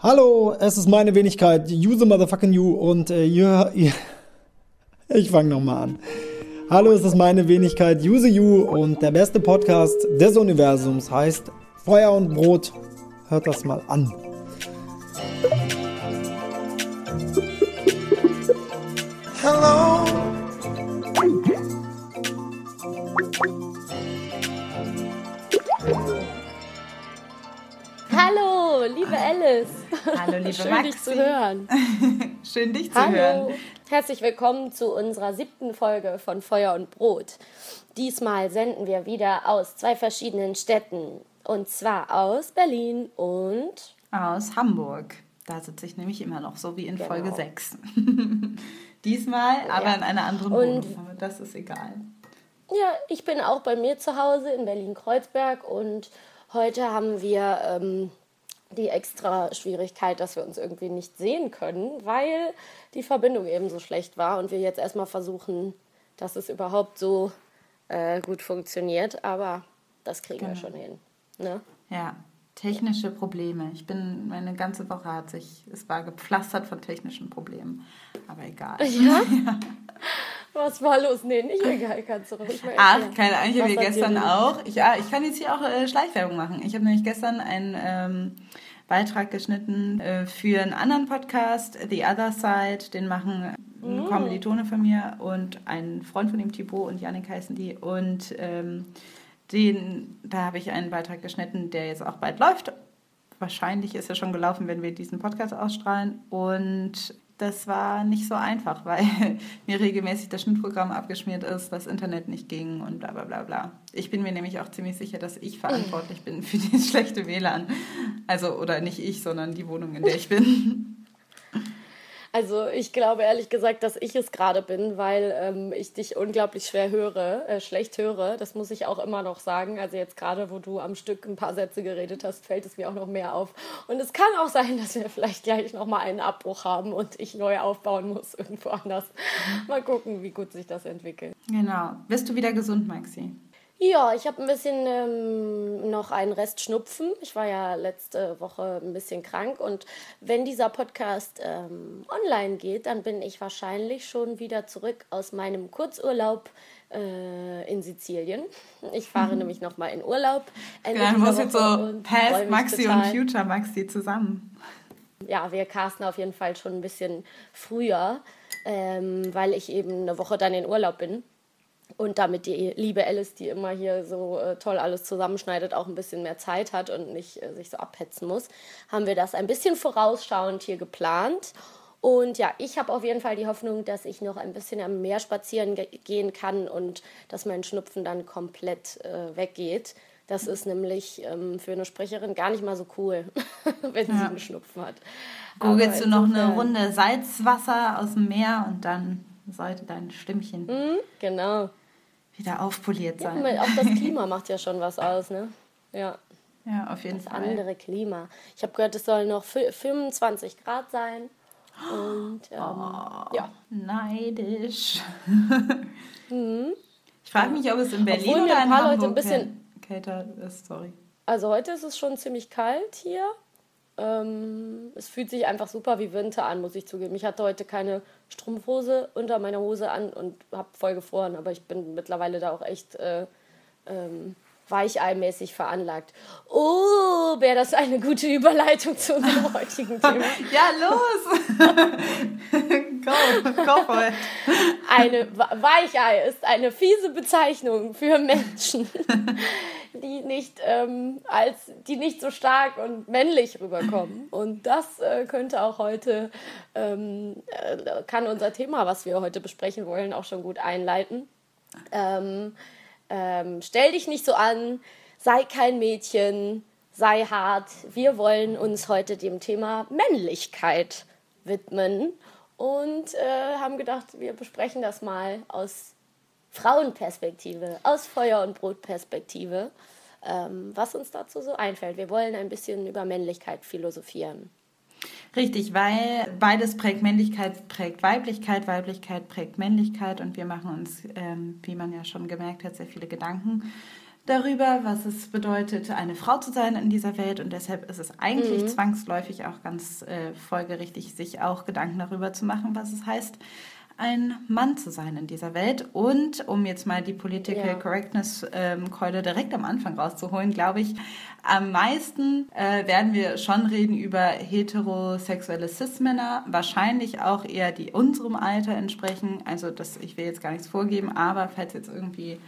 Hallo, es ist meine Wenigkeit, Use Motherfucking You und äh, ihr, ihr ich fange nochmal an. Hallo, es ist meine Wenigkeit, Use You und der beste Podcast des Universums heißt Feuer und Brot. Hört das mal an. Hello. Hallo, liebe Alice. Hallo, liebe Schön, Maxi. dich zu hören. Schön, dich zu Hallo. hören. Herzlich willkommen zu unserer siebten Folge von Feuer und Brot. Diesmal senden wir wieder aus zwei verschiedenen Städten. Und zwar aus Berlin und Aus Hamburg. Da sitze ich nämlich immer noch, so wie in Genau. Folge 6. Diesmal aber Ja. in einer anderen Und- Wohnung. Aber das ist egal. ja, ich bin auch bei mir zu Hause in Berlin-Kreuzberg und heute haben wir ähm, die extra Schwierigkeit, dass wir uns irgendwie nicht sehen können, weil die Verbindung eben so schlecht war und wir jetzt erstmal versuchen, dass es überhaupt so äh, gut funktioniert, aber das kriegen wir Genau. schon hin. Ne? Ja, technische Probleme. Ich bin, meine ganze Woche hat sich, es war gepflastert von technischen Problemen. Aber egal. Ja? Was war los? Nee, nicht egal, kannst du ruhig mal Ach, erklären. keine Ahnung, ich habe hier gestern auch, ich, ah, ich kann jetzt hier auch äh, Schleichwerbung machen. Ich habe nämlich gestern einen ähm, Beitrag geschnitten äh, für einen anderen Podcast, The Other Side, den machen Mm. ein Kommilitone von mir und ein Freund von ihm, Thibaut und Janik heißen die. Und ähm, den, da habe ich einen Beitrag geschnitten, der jetzt auch bald läuft. Wahrscheinlich ist er schon gelaufen, wenn wir diesen Podcast ausstrahlen. Und das war nicht so einfach, weil mir regelmäßig das Schnittprogramm abgeschmiert ist, das Internet nicht ging und bla bla bla bla. Ich bin mir nämlich auch ziemlich sicher, dass ich verantwortlich bin für die schlechte WLAN. Also, oder nicht ich, sondern die Wohnung, in der ich bin. Also ich glaube ehrlich gesagt, dass ich es gerade bin, weil ähm, ich dich unglaublich schwer höre, äh, schlecht höre. Das muss ich auch immer noch sagen. Also jetzt gerade, wo du am Stück ein paar Sätze geredet hast, fällt es mir auch noch mehr auf. Und es kann auch sein, dass wir vielleicht gleich noch mal einen Abbruch haben und ich neu aufbauen muss irgendwo anders. Mal gucken, wie gut sich das entwickelt. Genau. Bist du wieder gesund, Maxi? Ja, ich habe ein bisschen ähm, noch einen Rest Schnupfen. Ich war ja letzte Woche ein bisschen krank und wenn dieser Podcast ähm, online geht, dann bin ich wahrscheinlich schon wieder zurück aus meinem Kurzurlaub äh, in Sizilien. Ich fahre nämlich noch mal in Urlaub. Ende Ja, du musst jetzt so Past Maxi total. und Future Maxi zusammen. Ja, wir casten auf jeden Fall schon ein bisschen früher, ähm, weil ich eben eine Woche dann in Urlaub bin. Und damit die liebe Alice, die immer hier so äh, toll alles zusammenschneidet, auch ein bisschen mehr Zeit hat und nicht äh, sich so abhetzen muss, haben wir das ein bisschen vorausschauend hier geplant. Und ja, ich habe auf jeden Fall die Hoffnung, dass ich noch ein bisschen am Meer spazieren ge gehen kann und dass mein Schnupfen dann komplett äh, weggeht. Das ist nämlich ähm, für eine Sprecherin gar nicht mal so cool, wenn sie einen Schnupfen hat. Googelst du noch eine Runde Salzwasser aus dem Meer und dann sollte dein Stimmchen Hm, genau. Wieder aufpoliert Ja, sein. mal, auch das Klima macht ja schon was aus, ne? Ja, Ja, auf jeden das Fall. andere Klima. Ich habe gehört, es soll noch fü- 25 Grad sein. Und ähm, Oh. ja, Neidisch. Ich frage mich, ob es in Berlin Mhm. Obwohl oder ein in paar Leute Hamburg ein bisschen- käl- kälter ist. Sorry. also heute ist es schon ziemlich kalt hier. Ähm, es fühlt sich einfach super wie Winter an, muss ich zugeben. Ich hatte heute keine Strumpfhose unter meiner Hose an und habe voll gefroren, aber ich bin mittlerweile da auch echt äh, ähm, weicheimäßig veranlagt. Oh, wäre das eine gute Überleitung zu unserem heutigen Thema. Ja, los! go for it. Eine Weichei ist eine fiese Bezeichnung für Menschen, die nicht ähm, als die nicht so stark und männlich rüberkommen. Und das äh, könnte auch heute ähm, äh, kann unser Thema, was wir heute besprechen wollen, auch schon gut einleiten. Ähm, ähm, stell dich nicht so an, sei kein Mädchen, sei hart. Wir wollen uns heute dem Thema Männlichkeit widmen und äh, haben gedacht, wir besprechen das mal aus Frauenperspektive, aus Feuer- und Brotperspektive, ähm, was uns dazu so einfällt. Wir wollen ein bisschen über Männlichkeit philosophieren. Richtig, weil beides prägt Männlichkeit, prägt Weiblichkeit, Weiblichkeit prägt Männlichkeit und wir machen uns, ähm, wie man ja schon gemerkt hat, sehr viele Gedanken darüber, was es bedeutet, eine Frau zu sein in dieser Welt. Und deshalb ist es eigentlich Mhm. zwangsläufig auch ganz äh, folgerichtig, sich auch Gedanken darüber zu machen, was es heißt, ein Mann zu sein in dieser Welt. Und um jetzt mal die Political Ja. Correctness-Keule direkt am Anfang rauszuholen, glaube ich, am meisten äh, werden wir schon reden über heterosexuelle Cis-Männer, wahrscheinlich auch eher die unserem Alter entsprechen. Also das, ich will jetzt gar nichts vorgeben, aber falls jetzt irgendwie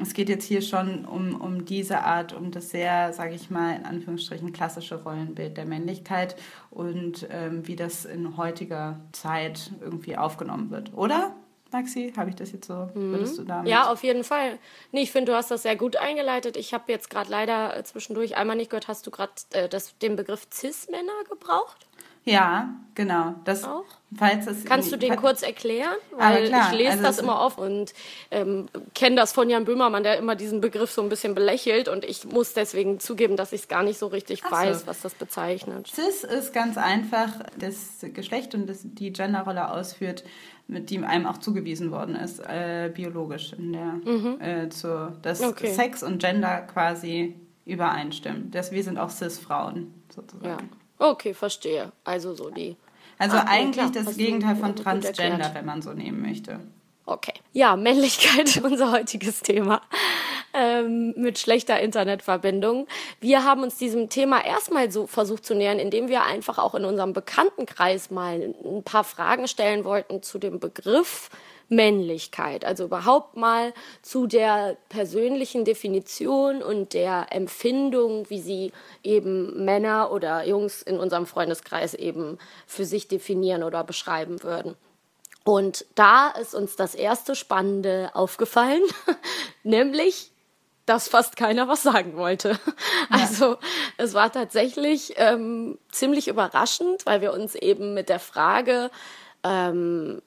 es geht jetzt hier schon um, um diese Art, um das sehr, sage ich mal, in Anführungsstrichen klassische Rollenbild der Männlichkeit und ähm, wie das in heutiger Zeit irgendwie aufgenommen wird. Oder, Maxi? Habe ich das jetzt so? Würdest du damit? Mhm. Ja, auf jeden Fall. Nee, ich finde, du hast das sehr gut eingeleitet. Ich habe jetzt gerade leider äh, zwischendurch einmal nicht gehört, hast du gerade äh, das- den Begriff Cis-Männer gebraucht? Ja, genau. Das, Auch? Falls es Kannst du den kurz erklären? Weil klar, ich lese also das immer oft und ähm, kenne das von Jan Böhmermann, der immer diesen Begriff so ein bisschen belächelt und ich muss deswegen zugeben, dass ich es gar nicht so richtig Ach so. weiß, was das bezeichnet. Cis ist ganz einfach das Geschlecht und das die Genderrolle ausführt, mit dem einem auch zugewiesen worden ist, äh, biologisch in der äh, zur, dass Mhm. Okay. Sex und Gender quasi übereinstimmen. Das, wir sind auch Cis-Frauen sozusagen. Ja. Okay, verstehe. Also so die. Also ja, eigentlich klar. das Gegenteil von. Transgender, wenn man so nehmen möchte. Okay. Ja, Männlichkeit, unser heutiges Thema. Ähm, mit schlechter Internetverbindung. Wir haben uns diesem Thema erstmal so versucht zu nähern, indem wir einfach auch in unserem Bekanntenkreis mal ein paar Fragen stellen wollten zu dem Begriff Männlichkeit. Also überhaupt mal zu der persönlichen Definition und der Empfindung, wie sie eben Männer oder Jungs in unserem Freundeskreis eben für sich definieren oder beschreiben würden. Und da ist uns das erste Spannende aufgefallen, nämlich, dass fast keiner was sagen wollte. Also es war tatsächlich ähm, ziemlich überraschend, weil wir uns eben mit der Frage, ähm,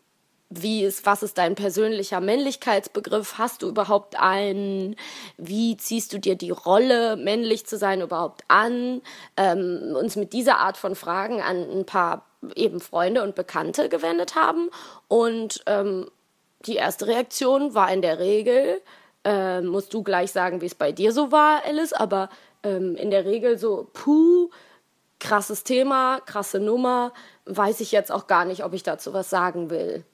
wie ist, was ist dein persönlicher Männlichkeitsbegriff? Hast du überhaupt einen? Wie ziehst du dir die Rolle, männlich zu sein, überhaupt an? Ähm, uns mit dieser Art von Fragen an ein paar eben Freunde und Bekannte gewendet haben. Und ähm, die erste Reaktion war in der Regel, äh, musst du gleich sagen, wie es bei dir so war, Alice, aber ähm, in der Regel so, puh, krasses Thema, krasse Nummer, weiß ich jetzt auch gar nicht, ob ich dazu was sagen will.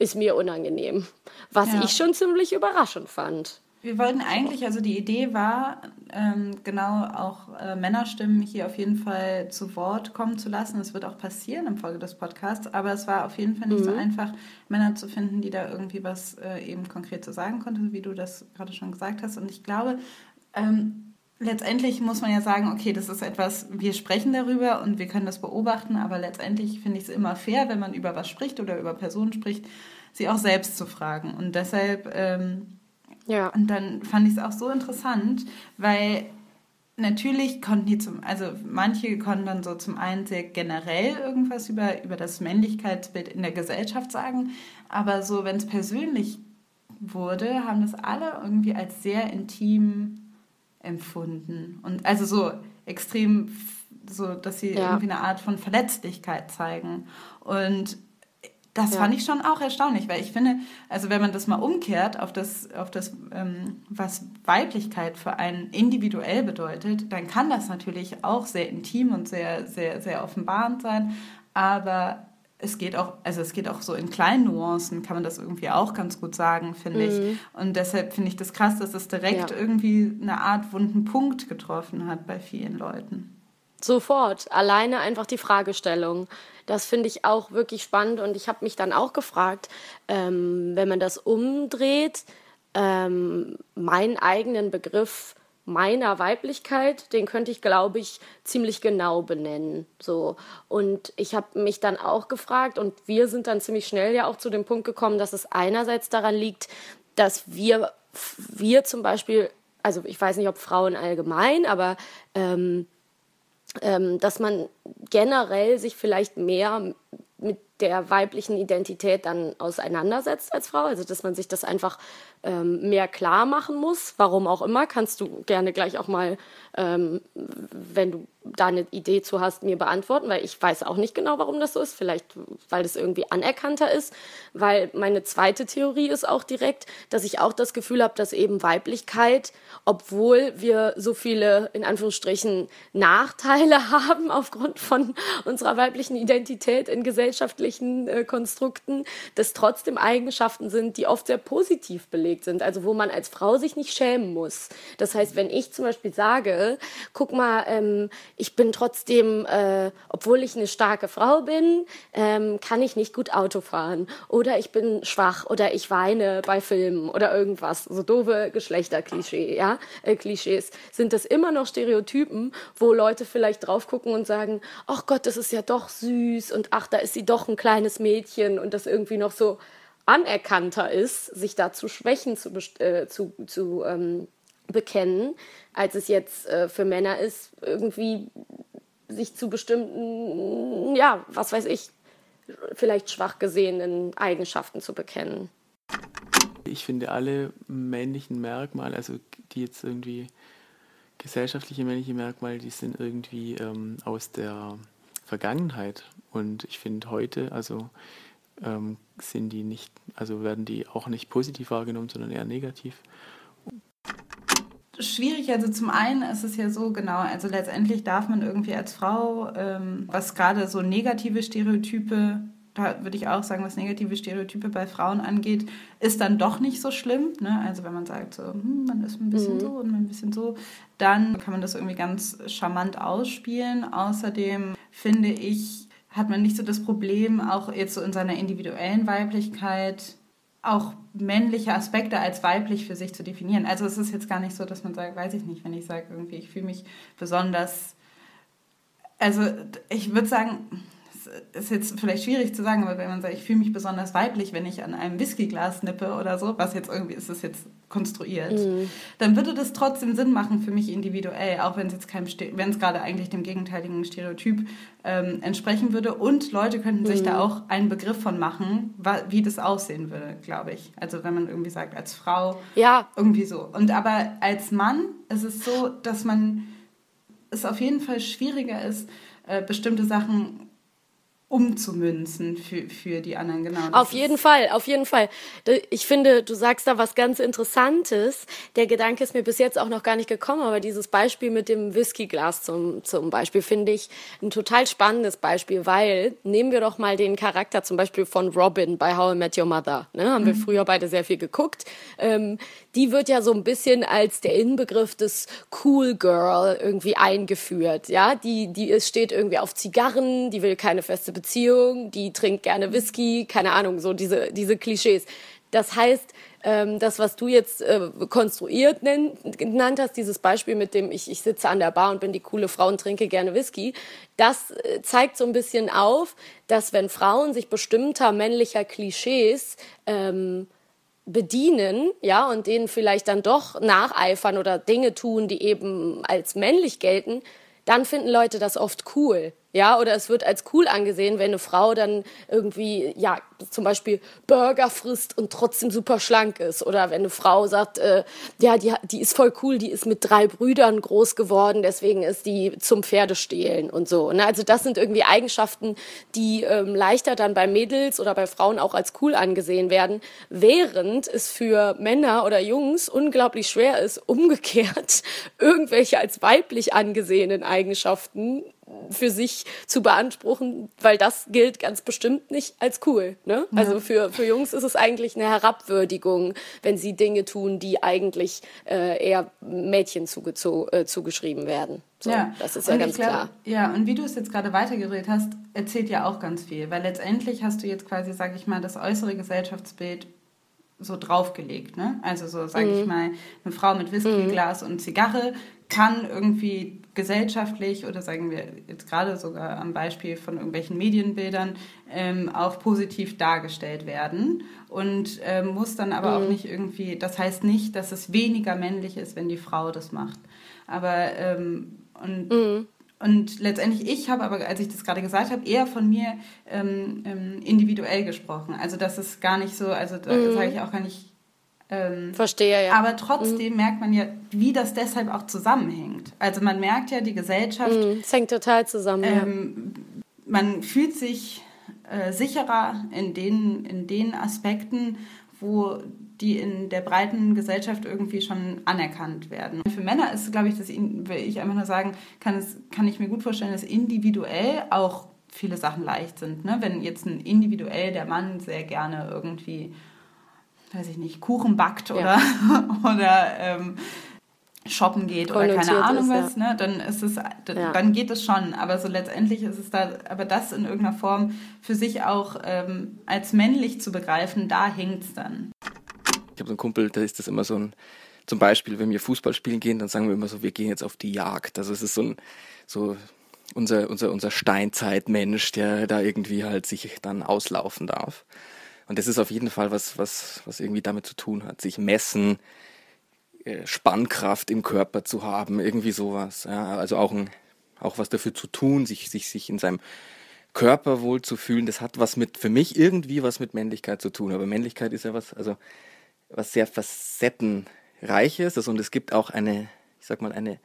Ist mir unangenehm. Was Ja. ich schon ziemlich überraschend fand. Wir wollten eigentlich, also die Idee war, ähm, genau auch äh, Männerstimmen hier auf jeden Fall zu Wort kommen zu lassen. Das wird auch passieren im Folge des Podcasts, aber es war auf jeden Fall nicht so einfach, Männer zu finden, die da irgendwie was äh, eben konkret zu sagen konnten, wie du das gerade schon gesagt hast. Und ich glaube, ähm, letztendlich muss man ja sagen, okay, das ist etwas, wir sprechen darüber und wir können das beobachten, aber letztendlich finde ich es immer fair, wenn man über was spricht oder über Personen spricht, sie auch selbst zu fragen. Und deshalb ähm, Ja. und dann fand ich es auch so interessant, weil natürlich konnten die zum, also manche konnten dann so zum einen sehr generell irgendwas über, über das Männlichkeitsbild in der Gesellschaft sagen, aber so, wenn es persönlich wurde, haben das alle irgendwie als sehr intim empfunden. Und also so extrem, so, dass sie Ja. irgendwie eine Art von Verletzlichkeit zeigen. Und das Ja. fand ich schon auch erstaunlich, weil ich finde, also wenn man das mal umkehrt auf das, auf das ähm, was Weiblichkeit für einen individuell bedeutet, dann kann das natürlich auch sehr intim und sehr, sehr, sehr offenbarend sein. Aber es geht auch, also es geht auch so in kleinen Nuancen, kann man das irgendwie auch ganz gut sagen, finde ich. Und deshalb finde ich das krass, dass es direkt Ja. irgendwie eine Art wunden Punkt getroffen hat bei vielen Leuten. Sofort, alleine einfach die Fragestellung. Das finde ich auch wirklich spannend und ich habe mich dann auch gefragt, ähm, wenn man das umdreht, ähm, meinen eigenen Begriff meiner Weiblichkeit, den könnte ich, glaube ich, ziemlich genau benennen. So. Und ich habe mich dann auch gefragt, und wir sind dann ziemlich schnell ja auch zu dem Punkt gekommen, dass es einerseits daran liegt, dass wir, wir zum Beispiel, also ich weiß nicht, ob Frauen allgemein, aber ähm, ähm, dass man generell sich vielleicht mehr mit der weiblichen Identität dann auseinandersetzt als Frau. Also dass man sich das einfach ähm, mehr klar machen muss. Warum auch immer, kannst du gerne gleich auch mal, ähm, wenn du da eine Idee zu hast, mir beantworten, weil ich weiß auch nicht genau, warum das so ist. Vielleicht, weil das irgendwie anerkannter ist. Weil meine zweite Theorie ist auch direkt, dass ich auch das Gefühl habe, dass eben Weiblichkeit, obwohl wir so viele, in Anführungsstrichen, Nachteile haben aufgrund von unserer weiblichen Identität in gesellschaftlichen äh, Konstrukten, dass trotzdem Eigenschaften sind, die oft sehr positiv belegt sind. Also wo man als Frau sich nicht schämen muss. Das heißt, wenn ich zum Beispiel sage, guck mal, ähm, ich bin trotzdem, äh, obwohl ich eine starke Frau bin, ähm, kann ich nicht gut Auto fahren. Oder ich bin schwach oder ich weine bei Filmen oder irgendwas. So doofe Geschlechterklischee, ja, äh, Klischees. Sind das immer noch Stereotypen, wo Leute vielleicht drauf gucken und sagen, ach Gott, das ist ja doch süß und ach, da ist sie doch ein kleines Mädchen und das irgendwie noch so anerkannter ist, sich da zu Schwächen zu, äh, zu, zu ähm, bekennen, als es jetzt äh, für Männer ist, irgendwie sich zu bestimmten, ja, was weiß ich, vielleicht schwach gesehenen Eigenschaften zu bekennen. Ich finde alle männlichen Merkmale, also die jetzt irgendwie gesellschaftliche männliche Merkmale, die sind irgendwie ähm, aus der Vergangenheit. Und ich finde heute, also ähm, sind die nicht, also werden die auch nicht positiv wahrgenommen, sondern eher negativ schwierig. Also zum einen ist es ja so, genau, also letztendlich darf man irgendwie als Frau, ähm, was gerade so negative Stereotype, da würde ich auch sagen, was negative Stereotype bei Frauen angeht, ist dann doch nicht so schlimm. Ne? Also wenn man sagt, so, hm, man ist ein bisschen mhm. so und ein bisschen so, dann kann man das irgendwie ganz charmant ausspielen. Außerdem finde ich, hat man nicht so das Problem, auch jetzt so in seiner individuellen Weiblichkeit, auch männliche Aspekte als weiblich für sich zu definieren. Also es ist jetzt gar nicht so, dass man sagt, weiß ich nicht, wenn ich sage, irgendwie, ich fühle mich besonders, also ich würde sagen, ist jetzt vielleicht schwierig zu sagen, aber wenn man sagt, ich fühle mich besonders weiblich, wenn ich an einem Whiskyglas nippe oder so, was jetzt irgendwie ist es jetzt konstruiert, mhm. dann würde das trotzdem Sinn machen für mich individuell, auch wenn es jetzt kein, wenn es gerade eigentlich dem gegenteiligen Stereotyp ähm, entsprechen würde. Und Leute könnten sich mhm. da auch einen Begriff von machen, wie das aussehen würde, glaube ich. Also wenn man irgendwie sagt, als Frau, ja. irgendwie so. Und aber als Mann ist es so, dass man es auf jeden Fall schwieriger ist, äh, bestimmte Sachen umzumünzen für, für die anderen, genau. Auf jeden Fall, auf jeden Fall. Ich finde, du sagst da was ganz Interessantes. Der Gedanke ist mir bis jetzt auch noch gar nicht gekommen, aber dieses Beispiel mit dem Whiskyglas zum, zum Beispiel finde ich ein total spannendes Beispiel, weil nehmen wir doch mal den Charakter zum Beispiel von Robin bei How I Met Your Mother. Ne? Haben mhm. wir früher beide sehr viel geguckt. Ähm, die wird ja so ein bisschen als der Inbegriff des Cool Girl irgendwie eingeführt. Ja, die, die ist, steht irgendwie auf Zigarren, die will keine feste Beziehung, die trinkt gerne Whisky, keine Ahnung, so diese, diese Klischees. Das heißt, ähm, das, was du jetzt äh, konstruiert genannt hast, dieses Beispiel mit dem, ich, ich sitze an der Bar und bin die coole Frau und trinke gerne Whisky, das äh, zeigt so ein bisschen auf, dass wenn Frauen sich bestimmter männlicher Klischees ähm, bedienen, ja, und denen vielleicht dann doch nacheifern oder Dinge tun, die eben als männlich gelten, dann finden Leute das oft cool. Ja, oder es wird als cool angesehen, wenn eine Frau dann irgendwie, ja, zum Beispiel Burger frisst und trotzdem super schlank ist. Oder wenn eine Frau sagt, äh, ja, die, die ist voll cool, die ist mit drei Brüdern groß geworden, deswegen ist die zum Pferdestehlen und so. Ne? Also das sind irgendwie Eigenschaften, die ähm, leichter dann bei Mädels oder bei Frauen auch als cool angesehen werden, während es für Männer oder Jungs unglaublich schwer ist, umgekehrt irgendwelche als weiblich angesehenen Eigenschaften für sich zu beanspruchen, weil das gilt ganz bestimmt nicht als cool. Ne? Ja. Also für, für Jungs ist es eigentlich eine Herabwürdigung, wenn sie Dinge tun, die eigentlich äh, eher Mädchen zuge äh, zugeschrieben werden. So, ja. Das ist ja und ganz glaub, klar. Ja, und wie du es jetzt gerade weitergeredet hast, erzählt ja auch ganz viel, weil letztendlich hast du jetzt quasi, sage ich mal, das äußere Gesellschaftsbild so draufgelegt. Ne? Also so, sage mhm. ich mal, eine Frau mit Whiskyglas mhm. und Zigarre kann irgendwie gesellschaftlich oder sagen wir jetzt gerade sogar am Beispiel von irgendwelchen Medienbildern ähm, auch positiv dargestellt werden und ähm, muss dann aber mhm. auch nicht irgendwie, das heißt nicht, dass es weniger männlich ist, wenn die Frau das macht. Aber ähm, und, mhm. und letztendlich, ich habe aber, als ich das gerade gesagt habe, eher von mir ähm, ähm, individuell gesprochen. Also das ist gar nicht so, also da mhm. sage ich auch gar nicht. Ähm, Verstehe, ja. Aber trotzdem mhm. merkt man ja, wie das deshalb auch zusammenhängt. Also man merkt ja, die Gesellschaft. Mhm. Es hängt total zusammen. Ähm, ja. Man fühlt sich äh, sicherer in den, in den Aspekten, wo die in der breiten Gesellschaft irgendwie schon anerkannt werden. Für Männer ist, glaube ich, das will ich einfach nur sagen, kann, es, kann ich mir gut vorstellen, dass individuell auch viele Sachen leicht sind. Ne? Wenn jetzt ein individuell der Mann sehr gerne irgendwie, weiß ich nicht, Kuchen backt oder, ja. oder ähm, shoppen geht oder keine Ahnung ist, was, ja. ne, dann ist es, ja. dann geht es schon. Aber so letztendlich ist es da, aber das in irgendeiner Form für sich auch ähm, als männlich zu begreifen, da hängt es dann. Ich habe so einen Kumpel, da ist das immer so ein, zum Beispiel, wenn wir Fußball spielen gehen, dann sagen wir immer so, wir gehen jetzt auf die Jagd. Also es ist so ein, so unser, unser, unser Steinzeitmensch, der da irgendwie halt sich dann auslaufen darf. Und das ist auf jeden Fall was, was, was irgendwie damit zu tun hat. Sich messen, äh, Spannkraft im Körper zu haben, irgendwie sowas. Ja, also auch, ein, auch was dafür zu tun, sich, sich, sich in seinem Körper wohl zu fühlen, das hat was mit, für mich irgendwie was mit Männlichkeit zu tun. Aber Männlichkeit ist ja was, also was sehr facettenreiches. Also, und es gibt auch eine, ich sag mal, eine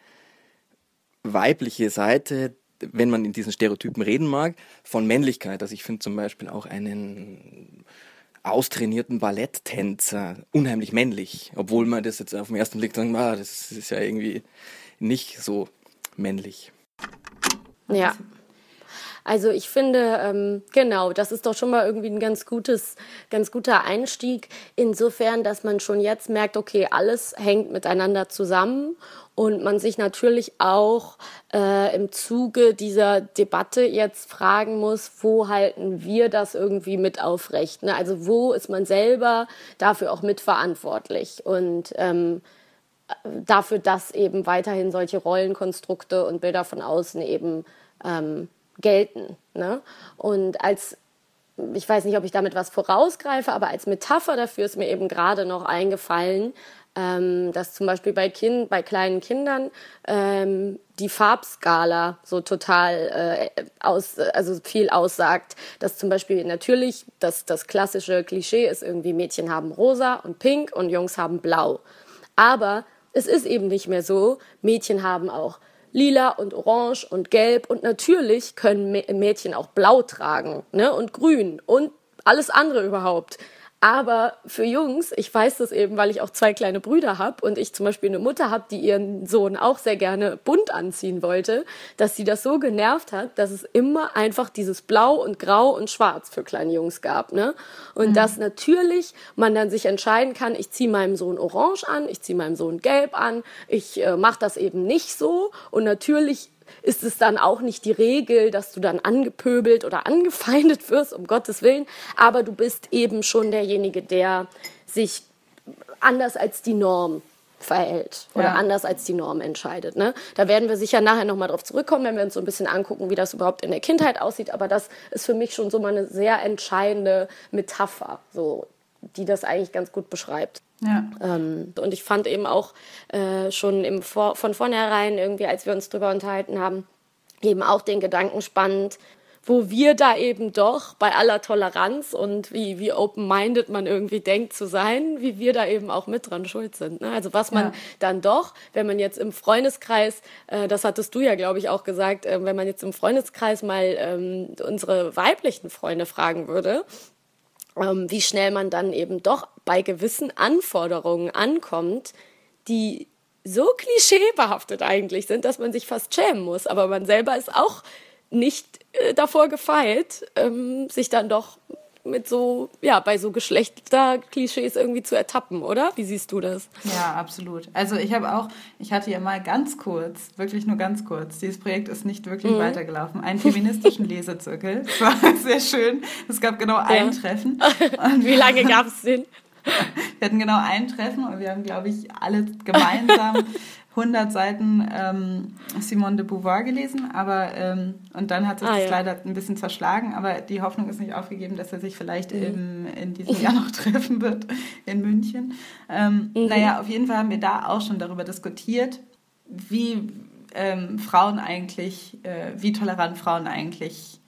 weibliche Seite, wenn man in diesen Stereotypen reden mag, von Männlichkeit. Also ich finde zum Beispiel auch einen austrainierten Balletttänzer. Unheimlich männlich, obwohl man das jetzt auf den ersten Blick sagt, ah, das ist ja irgendwie nicht so männlich. Ja, also ich finde, ähm, genau, das ist doch schon mal irgendwie ein ganz gutes, ganz guter Einstieg. Insofern, dass man schon jetzt merkt, okay, alles hängt miteinander zusammen und man sich natürlich auch äh, im Zuge dieser Debatte jetzt fragen muss, wo halten wir das irgendwie mit aufrecht? Ne? Also wo ist man selber dafür auch mitverantwortlich? Und ähm, dafür, dass eben weiterhin solche Rollenkonstrukte und Bilder von außen eben ähm, gelten. Ne? Und als, ich weiß nicht, ob ich damit was vorausgreife, aber als Metapher dafür ist mir eben gerade noch eingefallen, ähm, dass zum Beispiel bei, kind, bei kleinen Kindern ähm, die Farbskala so total äh, aus, also viel aussagt. Dass zum Beispiel natürlich das, das klassische Klischee ist irgendwie Mädchen haben rosa und pink und Jungs haben blau. Aber es ist eben nicht mehr so. Mädchen haben auch lila und orange und gelb und natürlich können Mädchen auch blau tragen ne? und grün und alles andere überhaupt. Aber für Jungs, ich weiß das eben, weil ich auch zwei kleine Brüder habe und ich zum Beispiel eine Mutter habe, die ihren Sohn auch sehr gerne bunt anziehen wollte, dass sie das so genervt hat, dass es immer einfach dieses Blau und Grau und Schwarz für kleine Jungs gab. Ne? Und mhm. dass natürlich man dann sich entscheiden kann, ich ziehe meinem Sohn Orange an, ich ziehe meinem Sohn Gelb an, ich äh, mache das eben nicht so. Und natürlich ist es dann auch nicht die Regel, dass du dann angepöbelt oder angefeindet wirst, um Gottes Willen, aber du bist eben schon derjenige, der sich anders als die Norm verhält oder ja. anders als die Norm entscheidet. Ne? Da werden wir sicher nachher nochmal drauf zurückkommen, wenn wir uns so ein bisschen angucken, wie das überhaupt in der Kindheit aussieht. Aber das ist für mich schon so mal eine sehr entscheidende Metapher, so, die das eigentlich ganz gut beschreibt. Ja. Ähm, und ich fand eben auch äh, schon im Vor von vornherein, irgendwie, als wir uns darüber unterhalten haben, eben auch den Gedanken spannend, wo wir da eben doch bei aller Toleranz und wie, wie open-minded man irgendwie denkt zu sein, wie wir da eben auch mit dran schuld sind. Ne? Also was man ja. dann doch, wenn man jetzt im Freundeskreis, äh, das hattest du ja, glaube ich, auch gesagt, äh, wenn man jetzt im Freundeskreis mal ähm, unsere weiblichen Freunde fragen würde, ähm, wie schnell man dann eben doch bei gewissen Anforderungen ankommt, die so klischeebehaftet eigentlich sind, dass man sich fast schämen muss. Aber man selber ist auch nicht äh, davor gefeit, ähm, sich dann doch mit so, ja, bei so Geschlechterklischees irgendwie zu ertappen, oder? Wie siehst du das? Ja, absolut. Also ich habe auch, ich hatte ja mal ganz kurz, wirklich nur ganz kurz, dieses Projekt ist nicht wirklich mhm. weitergelaufen, einen feministischen Lesezirkel. Das war sehr schön. Es gab genau ein ja. Treffen. Und Wie lange gab es den? Wir hatten genau ein Treffen und wir haben, glaube ich, alle gemeinsam 100 Seiten ähm, Simone de Beauvoir gelesen, aber ähm, und dann hat sich ah, das ja. leider ein bisschen zerschlagen, aber die Hoffnung ist nicht aufgegeben, dass er sich vielleicht mhm. im, in diesem Jahr noch treffen wird in München. Ähm, mhm. Naja, auf jeden Fall haben wir da auch schon darüber diskutiert, wie ähm, Frauen eigentlich, äh, wie tolerant Frauen eigentlich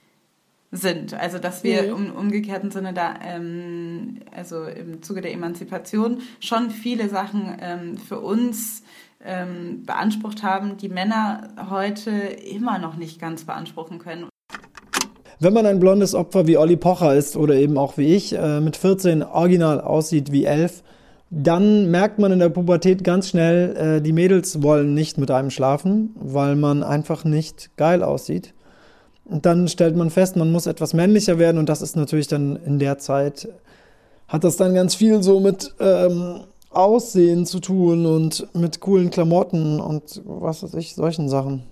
sind. Also dass wir mhm. im umgekehrten Sinne da, ähm, also im Zuge der Emanzipation, schon viele Sachen ähm, für uns ähm, beansprucht haben, die Männer heute immer noch nicht ganz beanspruchen können. Wenn man ein blondes Opfer wie Olli Pocher ist oder eben auch wie ich, äh, mit 14 original aussieht wie 11, dann merkt man in der Pubertät ganz schnell, äh, die Mädels wollen nicht mit einem schlafen, weil man einfach nicht geil aussieht. Und dann stellt man fest, man muss etwas männlicher werden und das ist natürlich dann in der Zeit, hat das dann ganz viel so mit ähm, Aussehen zu tun und mit coolen Klamotten und was weiß ich, solchen Sachen.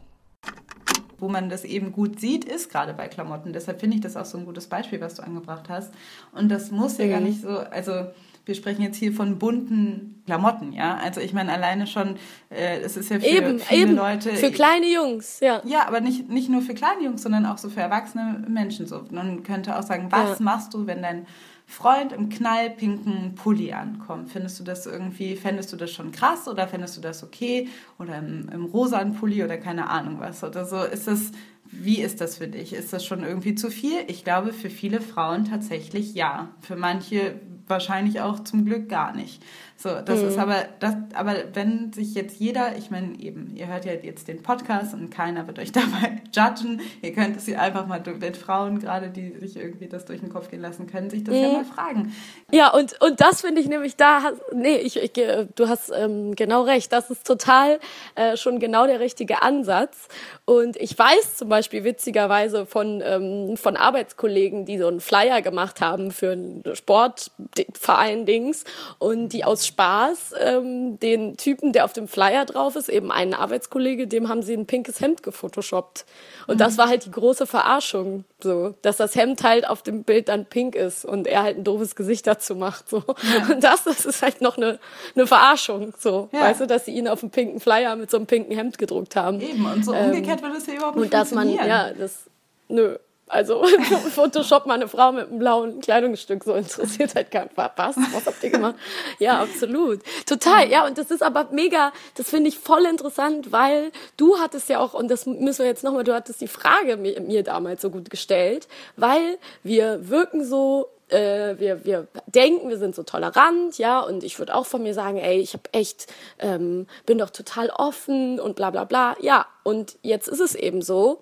Wo man das eben gut sieht, ist gerade bei Klamotten. Deshalb finde ich das auch so ein gutes Beispiel, was du angebracht hast. Und das muss ja gar nicht so, also wir sprechen jetzt hier von bunten Klamotten, ja. Also ich meine alleine schon, äh, es ist ja für eben, viele eben. Leute. Für kleine Jungs, ja. Ja, aber nicht, nicht nur für kleine Jungs, sondern auch so für erwachsene Menschen. So. Man könnte auch sagen, was ja. machst du, wenn dein Freund im knallpinken Pulli ankommt? Findest du das irgendwie, fändest du das schon krass oder fändest du das okay? Oder im, im rosanen Pulli oder keine Ahnung was. Oder so ist das. Wie ist das für dich? Ist das schon irgendwie zu viel? Ich glaube, für viele Frauen tatsächlich ja. Für manche wahrscheinlich auch zum Glück gar nicht. So, das mhm. ist aber, das, aber wenn sich jetzt jeder, ich meine eben, ihr hört ja jetzt den Podcast und keiner wird euch dabei judgen. Ihr könnt es ja einfach mal mit Frauen, gerade die sich irgendwie das durch den Kopf gehen lassen können, sich das mhm. ja mal fragen. Ja, und, und das finde ich nämlich da, nee, ich, ich, du hast ähm, genau recht, das ist total äh, schon genau der richtige Ansatz. Und ich weiß zum Beispiel witzigerweise von, ähm, von Arbeitskollegen, die so einen Flyer gemacht haben für einen Sportverein-Dings und die aus Spaß ähm, den Typen, der auf dem Flyer drauf ist, eben einen Arbeitskollege, dem haben sie ein pinkes Hemd gefotoshoppt. Und mhm. das war halt die große Verarschung, so, dass das Hemd halt auf dem Bild dann pink ist und er halt ein doofes Gesicht dazu macht, so. Ja. Und das, das ist halt noch eine, eine Verarschung, so. Ja. Weißt du, dass sie ihn auf einem pinken Flyer mit so einem pinken Hemd gedruckt haben. Eben, und so umgekehrt ähm, würde es ja überhaupt nicht Und dass man, ja, das, nö. Also Photoshop mal eine Frau mit einem blauen Kleidungsstück, so interessiert halt keinen. Was? Was habt ihr gemacht? Ja, absolut. Total, ja, und das ist aber mega, das finde ich voll interessant, weil du hattest ja auch, und das müssen wir jetzt nochmal, du hattest die Frage mir, mir damals so gut gestellt, weil wir wirken so äh, wir, wir denken, wir sind so tolerant, ja, und ich würde auch von mir sagen, ey, ich habe echt, ähm, bin doch total offen und bla bla bla. Ja, und jetzt ist es eben so,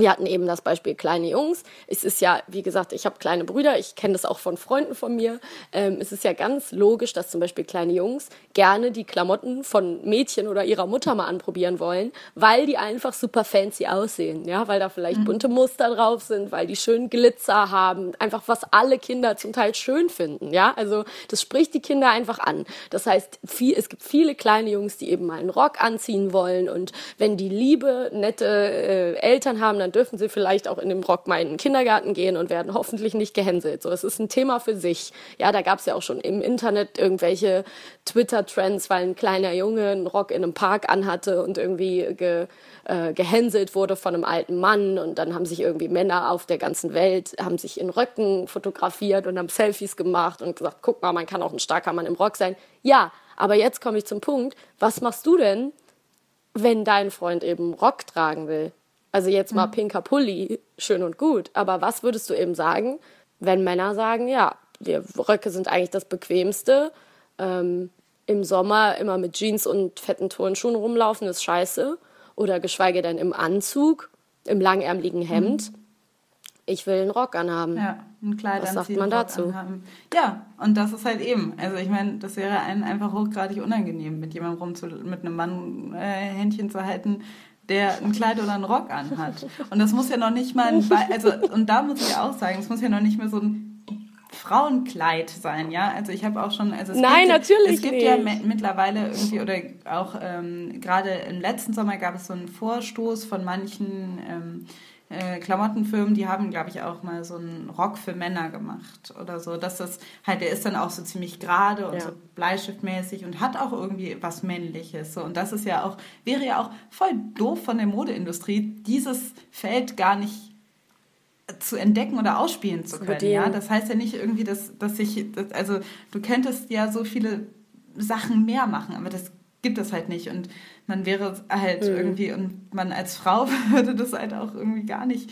wir hatten eben das Beispiel kleine Jungs. Es ist ja, wie gesagt, ich habe kleine Brüder, ich kenne das auch von Freunden von mir. Ähm, es ist ja ganz logisch, dass zum Beispiel kleine Jungs gerne die Klamotten von Mädchen oder ihrer Mutter mal anprobieren wollen, weil die einfach super fancy aussehen, ja, weil da vielleicht mhm. bunte Muster drauf sind, weil die schön Glitzer haben, einfach was alle Kinder zum Teil schön finden, ja. Also das spricht die Kinder einfach an. Das heißt, viel, es gibt viele kleine Jungs, die eben mal einen Rock anziehen wollen und wenn die liebe, nette äh, Eltern haben, dann dann dürfen sie vielleicht auch in dem Rock mal in den Kindergarten gehen und werden hoffentlich nicht gehänselt. So, es ist ein Thema für sich. Ja, da gab es ja auch schon im Internet irgendwelche Twitter-Trends, weil ein kleiner Junge einen Rock in einem Park anhatte und irgendwie ge, äh, gehänselt wurde von einem alten Mann und dann haben sich irgendwie Männer auf der ganzen Welt, haben sich in Röcken fotografiert und haben Selfies gemacht und gesagt, guck mal, man kann auch ein starker Mann im Rock sein. Ja, aber jetzt komme ich zum Punkt, was machst du denn, wenn dein Freund eben Rock tragen will? Also jetzt mal mhm. pinker Pulli, schön und gut. Aber was würdest du eben sagen, wenn Männer sagen, ja, wir Röcke sind eigentlich das Bequemste. Ähm, Im Sommer immer mit Jeans und fetten Turnschuhen rumlaufen ist scheiße. Oder geschweige denn im Anzug, im langärmeligen Hemd. Mhm. Ich will einen Rock anhaben. Ja, ein Kleid Was sagt man dazu? Anhaben. Ja, und das ist halt eben. Also ich meine, das wäre einem einfach hochgradig unangenehm, mit jemandem rum zu, mit einem Mann äh, Händchen zu halten, der ein Kleid oder einen Rock anhat. Und das muss ja noch nicht mal ein, also und da muss ich auch sagen, es muss ja noch nicht mehr so ein Frauenkleid sein, ja. Also ich habe auch schon, also es Nein, gibt, natürlich es gibt nicht. ja mittlerweile irgendwie oder auch ähm, gerade im letzten Sommer gab es so einen Vorstoß von manchen ähm, äh, Klamottenfirmen, die haben, glaube ich, auch mal so einen Rock für Männer gemacht oder so. Dass das halt, der ist dann auch so ziemlich gerade und ja. so bleistiftmäßig und hat auch irgendwie was Männliches. So. Und das ist ja auch, wäre ja auch voll doof von der Modeindustrie, dieses Feld gar nicht zu entdecken oder ausspielen zu können. Ja? Das heißt ja nicht irgendwie, dass, dass ich, dass, also du könntest ja so viele Sachen mehr machen, aber das gibt es halt nicht. Und man wäre halt mhm. irgendwie, und man als Frau würde das halt auch irgendwie gar nicht.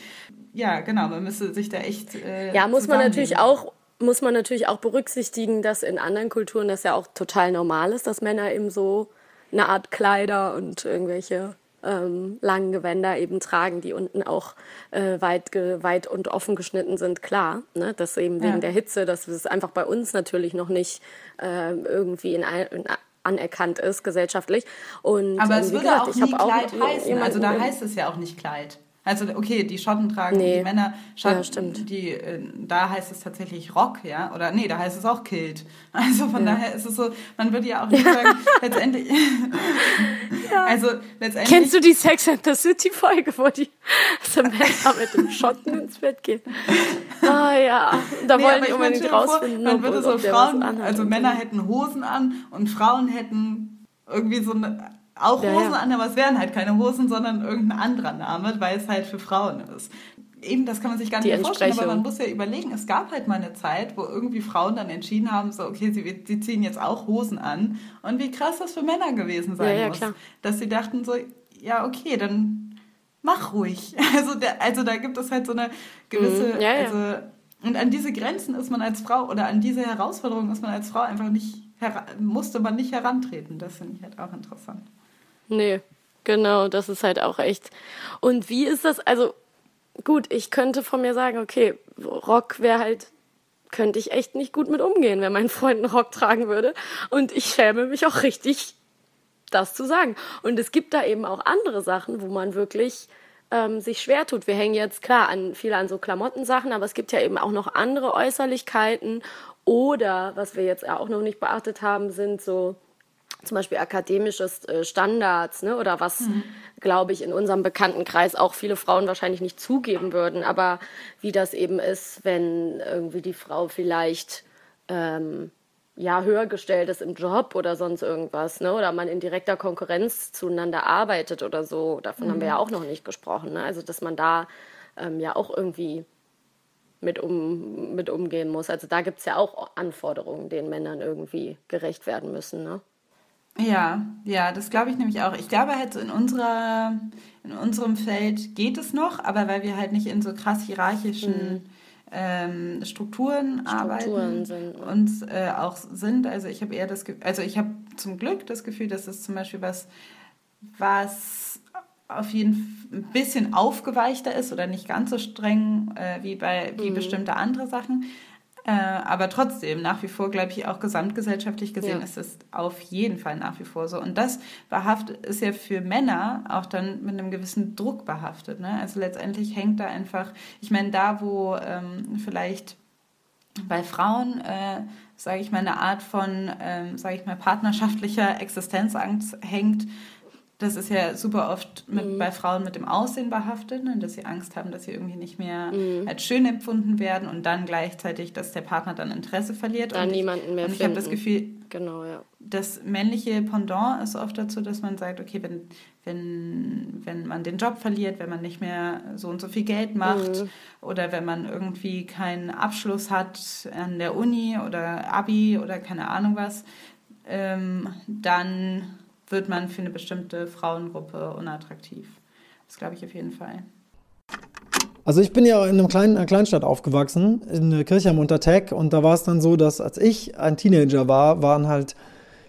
Ja, genau, man müsste sich da echt. Äh, ja, muss man natürlich auch muss man natürlich auch berücksichtigen, dass in anderen Kulturen das ja auch total normal ist, dass Männer eben so eine Art Kleider und irgendwelche ähm, langen Gewänder eben tragen, die unten auch äh, weit, weit und offen geschnitten sind, klar. Ne? Das eben wegen ja. der Hitze, dass es einfach bei uns natürlich noch nicht äh, irgendwie in, in anerkannt ist gesellschaftlich. Und, Aber es würde gesagt, auch nie Kleid heißen. Also da heißt es ja auch nicht Kleid. Also okay, die Schotten tragen, nee. die Männer, Schotten, ja, die, äh, da heißt es tatsächlich Rock, ja, oder nee, da heißt es auch Kilt. Also von ja. daher ist es so, man würde ja auch nicht sagen, letztendlich, ja. also letztendlich. Kennst du die Sex and the City Folge, wo die Männer mit dem Schotten ins Bett gehen? Ah ja, da nee, wollen die unbedingt rausfinden. Man würde so Frauen, also Männer hätten Hosen an und Frauen hätten irgendwie so eine auch ja, Hosen ja. an, aber es wären halt keine Hosen, sondern irgendein anderer Name, weil es halt für Frauen ist. Eben, das kann man sich gar nicht vorstellen, aber man muss ja überlegen, es gab halt mal eine Zeit, wo irgendwie Frauen dann entschieden haben, so, okay, sie, sie ziehen jetzt auch Hosen an. Und wie krass das für Männer gewesen sein ja, muss. Klar. Dass sie dachten so, ja, okay, dann mach ruhig. Also, der, also da gibt es halt so eine gewisse, mhm. also, und an diese Grenzen ist man als Frau oder an diese Herausforderungen ist man als Frau einfach nicht, musste man nicht herantreten. Das finde ich halt auch interessant. Nee, genau, das ist halt auch echt. Und wie ist das? Also, gut, ich könnte von mir sagen, okay, Rock wäre halt, könnte ich echt nicht gut mit umgehen, wenn mein Freund einen Rock tragen würde. Und ich schäme mich auch richtig, das zu sagen. Und es gibt da eben auch andere Sachen, wo man wirklich ähm, sich schwer tut. Wir hängen jetzt klar an viel an so Klamottensachen, aber es gibt ja eben auch noch andere Äußerlichkeiten. Oder was wir jetzt auch noch nicht beachtet haben, sind so zum Beispiel akademisches äh, Standards, ne? oder was, mhm. glaube ich, in unserem Bekanntenkreis auch viele Frauen wahrscheinlich nicht zugeben würden, aber wie das eben ist, wenn irgendwie die Frau vielleicht ähm, ja höher gestellt ist im Job oder sonst irgendwas, ne? oder man in direkter Konkurrenz zueinander arbeitet oder so. Davon mhm. haben wir ja mhm. auch noch nicht gesprochen. Ne? Also, dass man da ähm, ja auch irgendwie mit, um, mit umgehen muss. Also da gibt es ja auch Anforderungen, denen Männern irgendwie gerecht werden müssen. Ne? Ja, ja, das glaube ich nämlich auch. Ich glaube halt so in unserer, in unserem Feld geht es noch, aber weil wir halt nicht in so krass hierarchischen mhm. ähm, Strukturen, Strukturen arbeiten sind. und äh, auch sind. Also ich habe eher das, also ich habe zum Glück das Gefühl, dass es zum Beispiel was, was auf jeden Fall ein bisschen aufgeweichter ist oder nicht ganz so streng äh, wie bei wie mhm. bestimmte andere Sachen. Äh, aber trotzdem, nach wie vor, glaube ich, auch gesamtgesellschaftlich gesehen, ja. ist es auf jeden Fall nach wie vor so. Und das behaftet ist ja für Männer auch dann mit einem gewissen Druck behaftet. Ne? Also letztendlich hängt da einfach, ich meine, da, wo ähm, vielleicht bei Frauen, äh, sage ich mal, eine Art von, ähm, sage ich mal, partnerschaftlicher Existenzangst hängt, das ist ja super oft mit, mhm. bei Frauen mit dem Aussehen behaftet, ne? dass sie Angst haben, dass sie irgendwie nicht mehr mhm. als schön empfunden werden und dann gleichzeitig, dass der Partner dann Interesse verliert. Dann und niemanden mehr Und ich habe das Gefühl, genau, ja. das männliche Pendant ist oft dazu, dass man sagt, okay, wenn, wenn, wenn man den Job verliert, wenn man nicht mehr so und so viel Geld macht mhm. oder wenn man irgendwie keinen Abschluss hat an der Uni oder Abi oder keine Ahnung was, ähm, dann wird man für eine bestimmte Frauengruppe unattraktiv. Das glaube ich auf jeden Fall. Also ich bin ja in einem kleinen, einer Kleinstadt aufgewachsen, in Kirchheim unter Tech und da war es dann so, dass als ich ein Teenager war, waren halt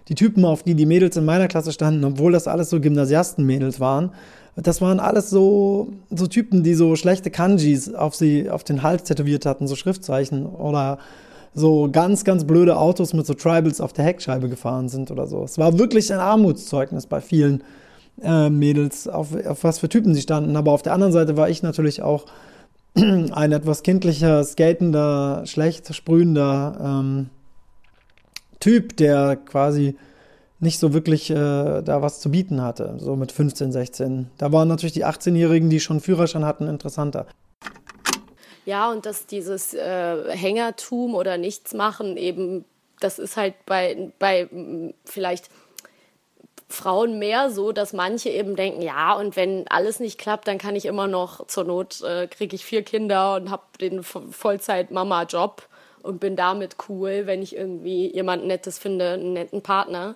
die Typen, auf die die Mädels in meiner Klasse standen, obwohl das alles so Gymnasiastenmädels waren, das waren alles so, so Typen, die so schlechte Kanjis auf, sie, auf den Hals tätowiert hatten, so Schriftzeichen oder so ganz, ganz blöde Autos mit so Tribals auf der Heckscheibe gefahren sind oder so. Es war wirklich ein Armutszeugnis bei vielen äh, Mädels, auf, auf was für Typen sie standen. Aber auf der anderen Seite war ich natürlich auch ein etwas kindlicher, skatender, schlecht sprühender ähm, Typ, der quasi nicht so wirklich äh, da was zu bieten hatte, so mit 15, 16. Da waren natürlich die 18-Jährigen, die schon Führerschein hatten, interessanter. Ja, und dass dieses äh, Hängertum oder Nichtsmachen eben, das ist halt bei, bei vielleicht Frauen mehr so, dass manche eben denken, ja, und wenn alles nicht klappt, dann kann ich immer noch, zur Not äh, kriege ich vier Kinder und habe den Vollzeit-Mama-Job und bin damit cool, wenn ich irgendwie jemand Nettes finde, einen netten Partner.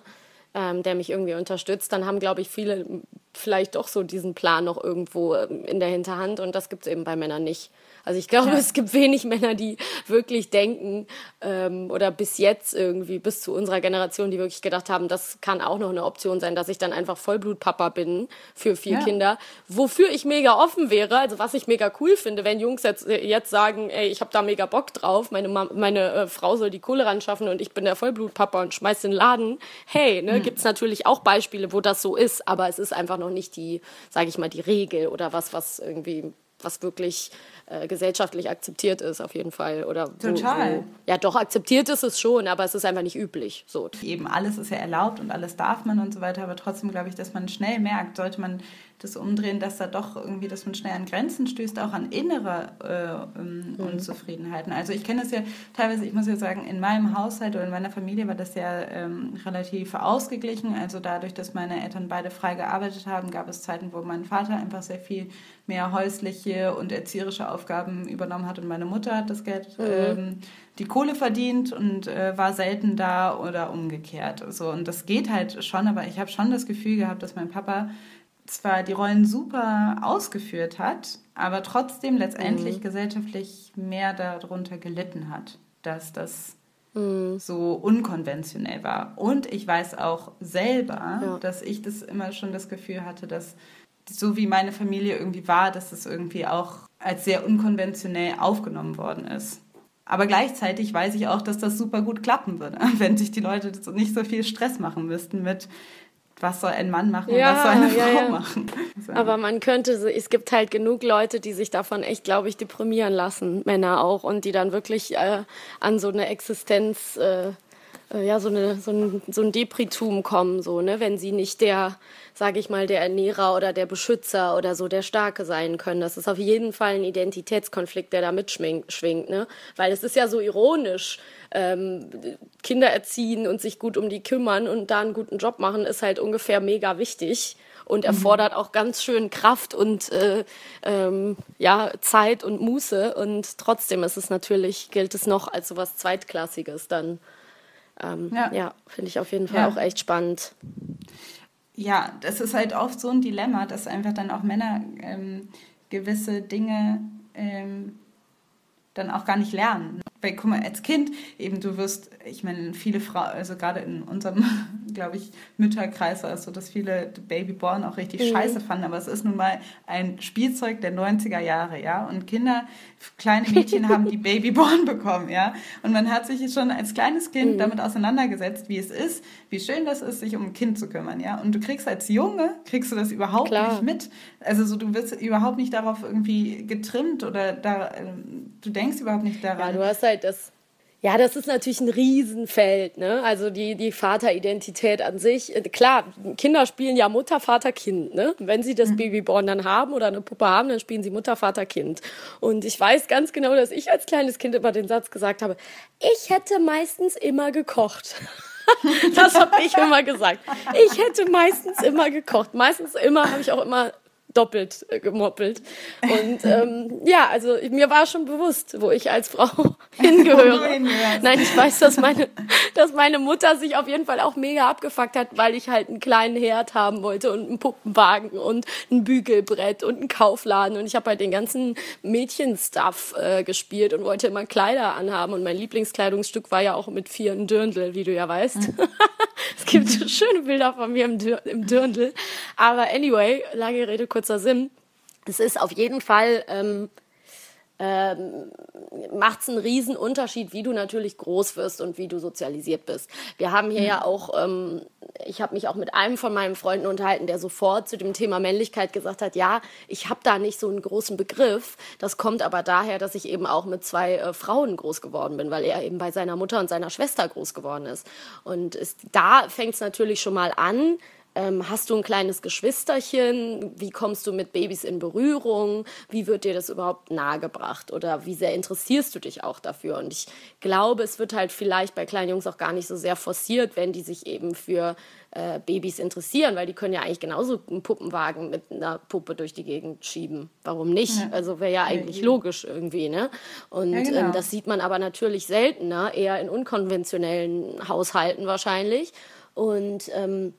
ähm, der mich irgendwie unterstützt, dann haben, glaube ich, viele vielleicht doch so diesen Plan noch irgendwo ähm, in der Hinterhand und das gibt es eben bei Männern nicht. Also ich glaube, ja. es gibt wenig Männer, die wirklich denken ähm, oder bis jetzt irgendwie, bis zu unserer Generation, die wirklich gedacht haben, das kann auch noch eine Option sein, dass ich dann einfach Vollblutpapa bin für vier ja. Kinder. Wofür ich mega offen wäre, also was ich mega cool finde, wenn Jungs jetzt, jetzt sagen, ey, ich habe da mega Bock drauf, meine, meine äh, Frau soll die Kohle ran schaffen und ich bin der Vollblutpapa und schmeiß den Laden. Hey, ne, mhm. gibt es natürlich auch Beispiele, wo das so ist, aber es ist einfach noch nicht die, sage ich mal, die Regel oder was, was irgendwie was wirklich äh, gesellschaftlich akzeptiert ist, auf jeden Fall. Oder wo, Total. Wo, ja, doch, akzeptiert ist es schon, aber es ist einfach nicht üblich. So. Eben alles ist ja erlaubt und alles darf man und so weiter, aber trotzdem glaube ich, dass man schnell merkt, sollte man das umdrehen, dass da doch irgendwie, dass man schnell an Grenzen stößt, auch an innere äh, ähm, mhm. Unzufriedenheiten. Also ich kenne das ja teilweise, ich muss ja sagen, in meinem Haushalt oder in meiner Familie war das ja ähm, relativ ausgeglichen. Also dadurch, dass meine Eltern beide frei gearbeitet haben, gab es Zeiten, wo mein Vater einfach sehr viel mehr häusliche und erzieherische Aufgaben übernommen hat und meine Mutter hat das Geld, mhm. ähm, die Kohle verdient und äh, war selten da oder umgekehrt. So, und das geht halt schon, aber ich habe schon das Gefühl gehabt, dass mein Papa zwar die Rollen super ausgeführt hat, aber trotzdem letztendlich mhm. gesellschaftlich mehr darunter gelitten hat, dass das mhm. so unkonventionell war. Und ich weiß auch selber, ja. dass ich das immer schon das Gefühl hatte, dass so wie meine Familie irgendwie war, dass es irgendwie auch als sehr unkonventionell aufgenommen worden ist. Aber gleichzeitig weiß ich auch, dass das super gut klappen würde, wenn sich die Leute nicht so viel Stress machen müssten mit, was soll ein Mann machen, ja, was soll eine ja, Frau ja. machen. So. Aber man könnte, es gibt halt genug Leute, die sich davon echt, glaube ich, deprimieren lassen, Männer auch, und die dann wirklich äh, an so eine Existenz, äh, äh ja, so, eine, so, ein, so ein Depritum kommen, so, ne, wenn sie nicht der, sage ich mal, der Ernährer oder der Beschützer oder so der Starke sein können. Das ist auf jeden Fall ein Identitätskonflikt, der da mitschwingt, ne? Weil es ist ja so ironisch, ähm, Kinder erziehen und sich gut um die kümmern und da einen guten Job machen, ist halt ungefähr mega wichtig und mhm. erfordert auch ganz schön Kraft und äh, ähm, ja, Zeit und Muße. Und trotzdem ist es natürlich, gilt es noch als so was Zweitklassiges dann. Ähm, ja, ja finde ich auf jeden Fall ja. auch echt spannend. Ja, das ist halt oft so ein Dilemma, dass einfach dann auch Männer ähm, gewisse Dinge ähm, dann auch gar nicht lernen. Weil, guck mal, als Kind, eben du wirst, ich meine, viele Frauen, also gerade in unserem, glaube ich, Mütterkreis war es so, dass viele Babyborn auch richtig mhm. scheiße fanden, aber es ist nun mal ein Spielzeug der 90er Jahre, ja, und Kinder, kleine Mädchen haben die Babyborn bekommen, ja, und man hat sich schon als kleines Kind mhm. damit auseinandergesetzt, wie es ist, wie schön das ist, sich um ein Kind zu kümmern, ja, und du kriegst als Junge, kriegst du das überhaupt Klar. nicht mit, also so, du wirst überhaupt nicht darauf irgendwie getrimmt oder da, ähm, du denkst überhaupt nicht daran. Ja, du hast halt das ja, das ist natürlich ein Riesenfeld, ne? Also die, die Vateridentität an sich. Klar, Kinder spielen ja Mutter, Vater, Kind, ne? Wenn sie das mhm. Babyborn dann haben oder eine Puppe haben, dann spielen sie Mutter, Vater, Kind. Und ich weiß ganz genau, dass ich als kleines Kind immer den Satz gesagt habe, ich hätte meistens immer gekocht. das habe ich immer gesagt. Ich hätte meistens immer gekocht. Meistens immer habe ich auch immer doppelt äh, gemoppelt. Und ähm, ja, also mir war schon bewusst, wo ich als Frau hingehöre. Nein, ich weiß, dass meine, dass meine Mutter sich auf jeden Fall auch mega abgefuckt hat, weil ich halt einen kleinen Herd haben wollte und einen Puppenwagen und ein Bügelbrett und einen Kaufladen. Und ich habe halt den ganzen Mädchenstuff äh, gespielt und wollte immer Kleider anhaben. Und mein Lieblingskleidungsstück war ja auch mit vier Dirndl, wie du ja weißt. Mhm. es gibt schöne Bilder von mir im, im Dirndl. Aber anyway, lange Rede, kurz kurzer Sinn. Es ist auf jeden Fall, ähm, ähm, macht es einen riesen Unterschied, wie du natürlich groß wirst und wie du sozialisiert bist. Wir haben hier mhm. ja auch, ähm, ich habe mich auch mit einem von meinen Freunden unterhalten, der sofort zu dem Thema Männlichkeit gesagt hat, ja, ich habe da nicht so einen großen Begriff. Das kommt aber daher, dass ich eben auch mit zwei äh, Frauen groß geworden bin, weil er eben bei seiner Mutter und seiner Schwester groß geworden ist. Und ist, da fängt es natürlich schon mal an, ähm, hast du ein kleines Geschwisterchen? Wie kommst du mit Babys in Berührung? Wie wird dir das überhaupt nahegebracht? Oder wie sehr interessierst du dich auch dafür? Und ich glaube, es wird halt vielleicht bei kleinen Jungs auch gar nicht so sehr forciert, wenn die sich eben für äh, Babys interessieren, weil die können ja eigentlich genauso einen Puppenwagen mit einer Puppe durch die Gegend schieben. Warum nicht? Ja. Also wäre ja eigentlich ja, logisch irgendwie, ne? Und ja, genau. ähm, das sieht man aber natürlich seltener, eher in unkonventionellen Haushalten wahrscheinlich. Und ähm,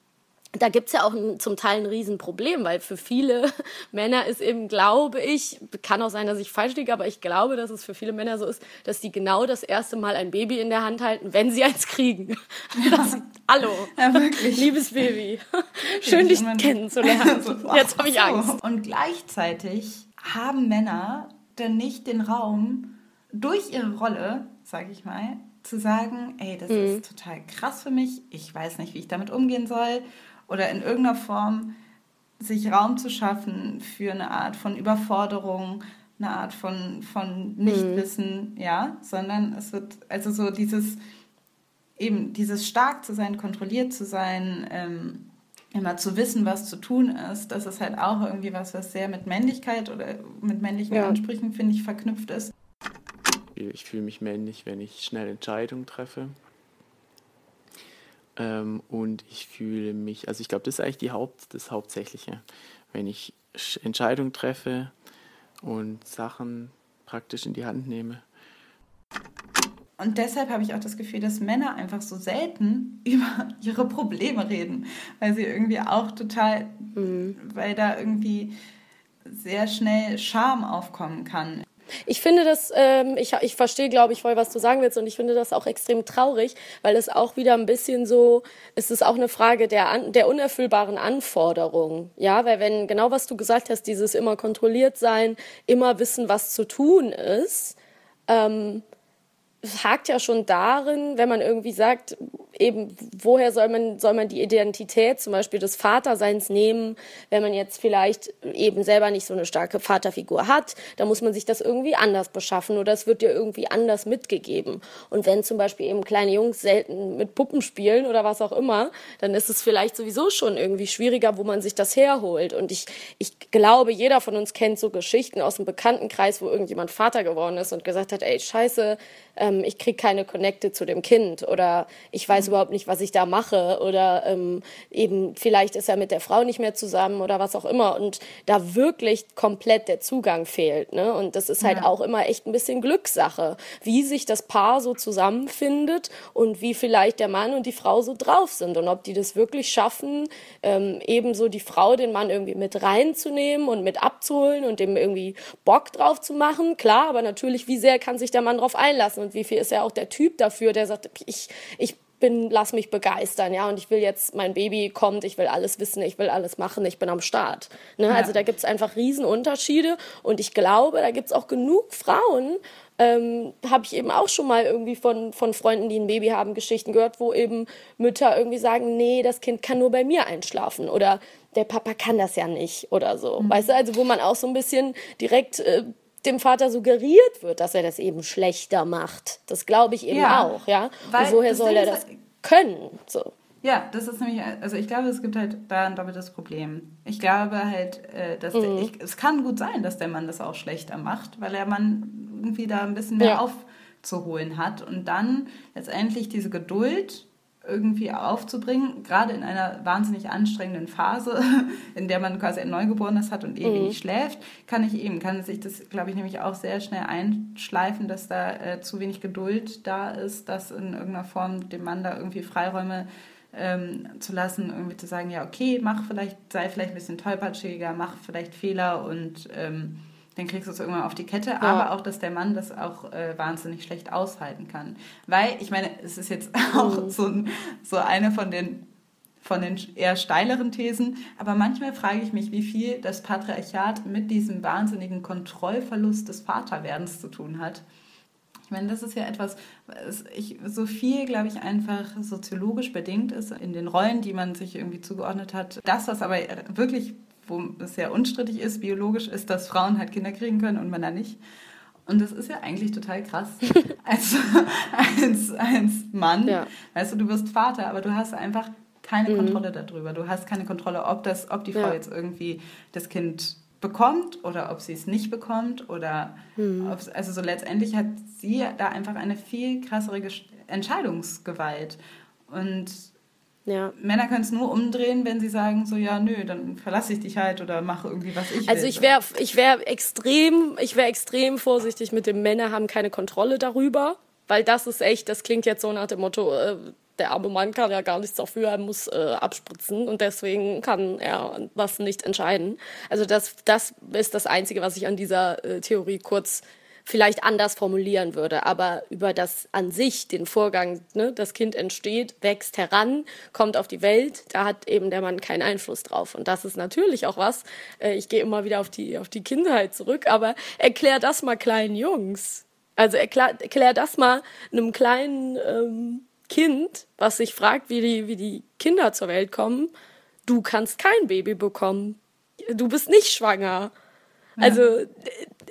da gibt es ja auch ein, zum Teil ein Riesenproblem, weil für viele Männer ist eben, glaube ich, kann auch sein, dass ich falsch liege, aber ich glaube, dass es für viele Männer so ist, dass die genau das erste Mal ein Baby in der Hand halten, wenn sie eins kriegen. Ja. Sie, hallo, ja, liebes Baby, schön dich kennenzulernen. So, Jetzt habe ich Angst. Und gleichzeitig haben Männer dann nicht den Raum, durch ihre Rolle, sage ich mal, zu sagen, ey, das mhm. ist total krass für mich, ich weiß nicht, wie ich damit umgehen soll oder in irgendeiner Form sich Raum zu schaffen für eine Art von Überforderung, eine Art von, von Nichtwissen, mhm. ja, sondern es wird, also so dieses, eben dieses stark zu sein, kontrolliert zu sein, ähm, immer zu wissen, was zu tun ist, das ist halt auch irgendwie was, was sehr mit Männlichkeit oder mit männlichen ja. Ansprüchen, finde ich, verknüpft ist. Ich fühle mich männlich, wenn ich schnell Entscheidungen treffe. Ähm, und ich fühle mich, also ich glaube, das ist eigentlich die Haupt, das Hauptsächliche. Wenn ich Entscheidungen treffe und Sachen praktisch in die Hand nehme. Und deshalb habe ich auch das Gefühl, dass Männer einfach so selten über ihre Probleme reden, weil sie irgendwie auch total, mhm. weil da irgendwie sehr schnell Scham aufkommen kann. Ich finde das, ähm, ich, ich verstehe, glaube ich, voll, was du sagen willst und ich finde das auch extrem traurig, weil es auch wieder ein bisschen so, es ist auch eine Frage der, der unerfüllbaren Anforderungen. Ja, weil wenn, genau was du gesagt hast, dieses immer kontrolliert sein, immer wissen, was zu tun ist, ähm, hakt ja schon darin, wenn man irgendwie sagt, eben, woher soll man, soll man die Identität zum Beispiel des Vaterseins nehmen, wenn man jetzt vielleicht eben selber nicht so eine starke Vaterfigur hat, da muss man sich das irgendwie anders beschaffen oder es wird dir irgendwie anders mitgegeben. Und wenn zum Beispiel eben kleine Jungs selten mit Puppen spielen oder was auch immer, dann ist es vielleicht sowieso schon irgendwie schwieriger, wo man sich das herholt. Und ich, ich glaube, jeder von uns kennt so Geschichten aus dem Bekanntenkreis, wo irgendjemand Vater geworden ist und gesagt hat, ey, scheiße, ähm, ich kriege keine Connecte zu dem Kind oder ich weiß überhaupt nicht, was ich da mache oder ähm, eben vielleicht ist er mit der Frau nicht mehr zusammen oder was auch immer und da wirklich komplett der Zugang fehlt. Ne? Und das ist halt ja. auch immer echt ein bisschen Glückssache, wie sich das Paar so zusammenfindet und wie vielleicht der Mann und die Frau so drauf sind und ob die das wirklich schaffen, ähm, ebenso die Frau den Mann irgendwie mit reinzunehmen und mit abzuholen und dem irgendwie Bock drauf zu machen. Klar, aber natürlich, wie sehr kann sich der Mann drauf einlassen und wie viel ist er auch der Typ dafür, der sagt, ich, ich bin, lass mich begeistern, ja, und ich will jetzt, mein Baby kommt, ich will alles wissen, ich will alles machen, ich bin am Start. Ne? Ja. Also da gibt es einfach Riesenunterschiede und ich glaube, da gibt es auch genug Frauen, ähm, habe ich eben auch schon mal irgendwie von, von Freunden, die ein Baby haben, Geschichten gehört, wo eben Mütter irgendwie sagen, nee, das Kind kann nur bei mir einschlafen oder der Papa kann das ja nicht oder so. Mhm. Weißt du, also wo man auch so ein bisschen direkt äh, dem Vater suggeriert wird, dass er das eben schlechter macht. Das glaube ich eben ja, auch, ja. Und woher soll er das können? So. Ja, das ist nämlich, also ich glaube, es gibt halt da ein doppeltes Problem. Ich glaube halt, äh, dass mhm. der, ich, es kann gut sein, dass der Mann das auch schlechter macht, weil der Mann irgendwie da ein bisschen mehr ja. aufzuholen hat und dann letztendlich diese Geduld irgendwie aufzubringen, gerade in einer wahnsinnig anstrengenden Phase, in der man quasi ein Neugeborenes hat und ewig mhm. schläft, kann ich eben, kann sich das, glaube ich, nämlich auch sehr schnell einschleifen, dass da äh, zu wenig Geduld da ist, dass in irgendeiner Form dem Mann da irgendwie Freiräume ähm, zu lassen, irgendwie zu sagen, ja, okay, mach vielleicht, sei vielleicht ein bisschen tollpatschiger, mach vielleicht Fehler und ähm, dann kriegst du es irgendwann auf die Kette, ja. aber auch, dass der Mann das auch äh, wahnsinnig schlecht aushalten kann. Weil, ich meine, es ist jetzt auch mhm. so, so eine von den, von den eher steileren Thesen, aber manchmal frage ich mich, wie viel das Patriarchat mit diesem wahnsinnigen Kontrollverlust des Vaterwerdens zu tun hat. Ich meine, das ist ja etwas, was ich, so viel, glaube ich, einfach soziologisch bedingt ist in den Rollen, die man sich irgendwie zugeordnet hat. Das, was aber wirklich wo es ja unstrittig ist, biologisch ist, dass Frauen halt Kinder kriegen können und Männer nicht. Und das ist ja eigentlich total krass. als, als, als Mann, ja. weißt du, du wirst Vater, aber du hast einfach keine mhm. Kontrolle darüber. Du hast keine Kontrolle, ob, das, ob die Frau ja. jetzt irgendwie das Kind bekommt oder ob sie es nicht bekommt oder mhm. also so letztendlich hat sie da einfach eine viel krassere Entscheidungsgewalt und ja. Männer können es nur umdrehen, wenn sie sagen, so ja, nö, dann verlasse ich dich halt oder mache irgendwie, was ich also will. Also ich wäre ich wär extrem, ich wäre extrem vorsichtig mit dem Männer haben keine Kontrolle darüber, weil das ist echt, das klingt jetzt so nach dem Motto, äh, der arme Mann kann ja gar nichts dafür, er muss äh, abspritzen und deswegen kann er das nicht entscheiden. Also das, das ist das Einzige, was ich an dieser äh, Theorie kurz vielleicht anders formulieren würde. Aber über das an sich, den Vorgang, ne, das Kind entsteht, wächst heran, kommt auf die Welt, da hat eben der Mann keinen Einfluss drauf. Und das ist natürlich auch was, äh, ich gehe immer wieder auf die, auf die Kindheit zurück, aber erklär das mal kleinen Jungs. Also erklär, erklär das mal einem kleinen ähm, Kind, was sich fragt, wie die, wie die Kinder zur Welt kommen. Du kannst kein Baby bekommen. Du bist nicht schwanger. Also